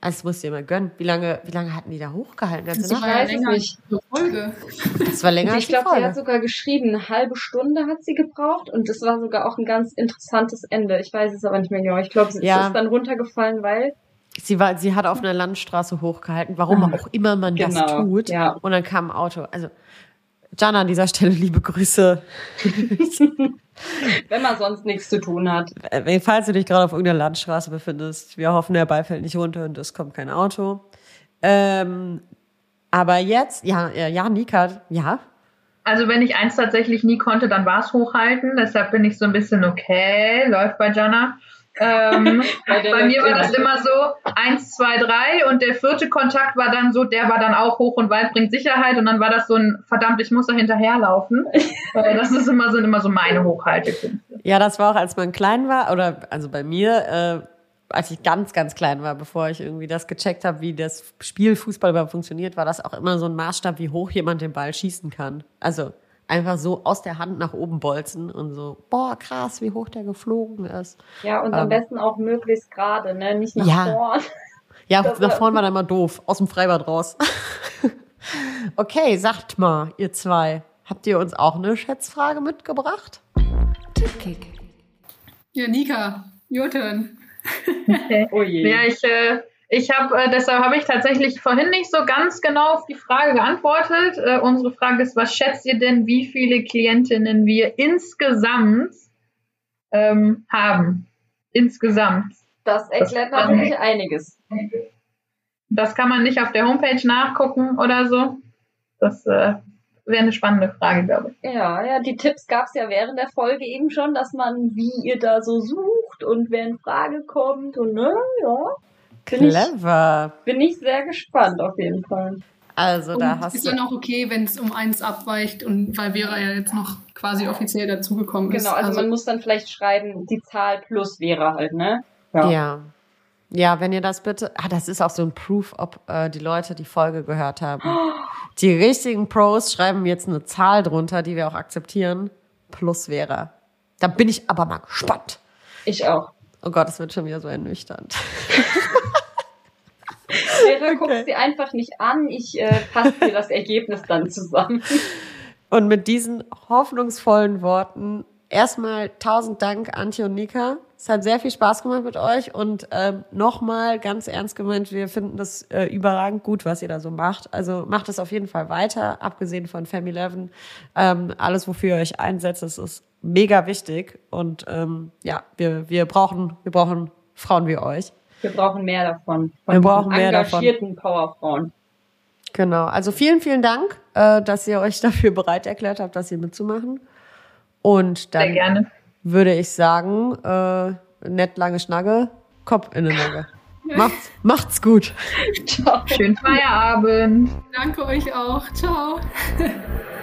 Also das musst du dir mal gönnen. Wie lange, wie lange hatten die da hochgehalten? Das, das war ja länger nicht. Folge. Das war länger Ich glaube, sie hat sogar geschrieben, eine halbe Stunde hat sie gebraucht und das war sogar auch ein ganz interessantes Ende. Ich weiß es aber nicht mehr genau. Ich glaube, sie ja. ist dann runtergefallen, weil Sie war, sie hat auf einer Landstraße hochgehalten, warum ah, auch immer man genau, das tut. Ja. Und dann kam ein Auto. Also Jana an dieser Stelle liebe Grüße. Wenn man sonst nichts zu tun hat. Äh, falls du dich gerade auf irgendeiner Landstraße befindest, wir hoffen, der Ball fällt nicht runter und es kommt kein Auto. Ähm, aber jetzt, ja, ja, Nika, ja. Also wenn ich eins tatsächlich nie konnte, dann war es hochhalten. Deshalb bin ich so ein bisschen okay, läuft bei Jana. Ähm, bei, bei mir war das immer so eins, zwei, drei und der vierte Kontakt war dann so, der war dann auch hoch und weit bringt Sicherheit und dann war das so ein verdammt, ich muss da hinterherlaufen. Äh, das ist immer, sind immer so meine Hochhaltekünste. Ja, das war auch, als man klein war oder also bei mir, äh, als ich ganz, ganz klein war, bevor ich irgendwie das gecheckt habe, wie das Spiel Fußball überhaupt funktioniert, war das auch immer so ein Maßstab, wie hoch jemand den Ball schießen kann. Also einfach so aus der Hand nach oben bolzen und so, boah, krass, wie hoch der geflogen ist. Ja, und ähm, am besten auch möglichst gerade, ne? Nicht nach ja. vorn. Ja, das nach vorn war dann immer doof, aus dem Freibad raus. okay, sagt mal, ihr zwei, habt ihr uns auch eine Schätzfrage mitgebracht? Tippkick. Ja, Nika, your turn. Okay. Oh je. Ja, ich, äh, Ich habe, äh, deshalb habe ich tatsächlich vorhin nicht so ganz genau auf die Frage geantwortet. Äh, unsere Frage ist, was schätzt ihr denn, wie viele Klientinnen wir insgesamt ähm, haben? Insgesamt. Das erklärt Das- natürlich einiges. Das kann man nicht auf der Homepage nachgucken oder so. Das äh, wäre eine spannende Frage, glaube ich. Ja, ja, die Tipps gab es ja während der Folge eben schon, dass man, wie ihr da so sucht und wer in Frage kommt und ne, ja. Bin ich, Clever. bin ich sehr gespannt auf jeden Fall. Also da Und hast ist du. dann auch okay, wenn es um eins abweicht und weil Vera ja jetzt noch quasi offiziell dazugekommen ist. Genau, also, man muss dann vielleicht schreiben, die Zahl plus wäre halt, ne? Ja. Ja, wenn ihr das bitte. Ah, das ist auch so ein Proof, ob äh, die Leute die Folge gehört haben. Die richtigen Pros schreiben jetzt eine Zahl drunter, die wir auch akzeptieren. Plus wäre. Da bin ich aber mal gespannt. Ich auch. Oh Gott, es wird schon wieder so ernüchternd. Vera guckt sie einfach nicht an, ich äh, fasse dir das Ergebnis dann zusammen. Und mit diesen hoffnungsvollen Worten erstmal tausend Dank, Antje und Nika. Es hat sehr viel Spaß gemacht mit euch und ähm, nochmal ganz ernst gemeint, wir finden das äh, überragend gut, was ihr da so macht. Also macht es auf jeden Fall weiter, abgesehen von Family 11. Ähm, alles, wofür ihr euch einsetzt, das ist mega wichtig. Und ähm, ja, wir, wir, brauchen, wir brauchen Frauen wie euch. Wir brauchen mehr davon. Von Wir brauchen mehr davon. engagierten Powerfrauen. Genau. Also vielen, vielen Dank, äh, dass ihr euch dafür bereit erklärt habt, das hier mitzumachen. Und dann würde ich sagen, äh, nett lange Schnagge, Kopf in den Nagel. Macht's, macht's gut. Ciao. Schönen Feierabend. Danke euch auch. Ciao.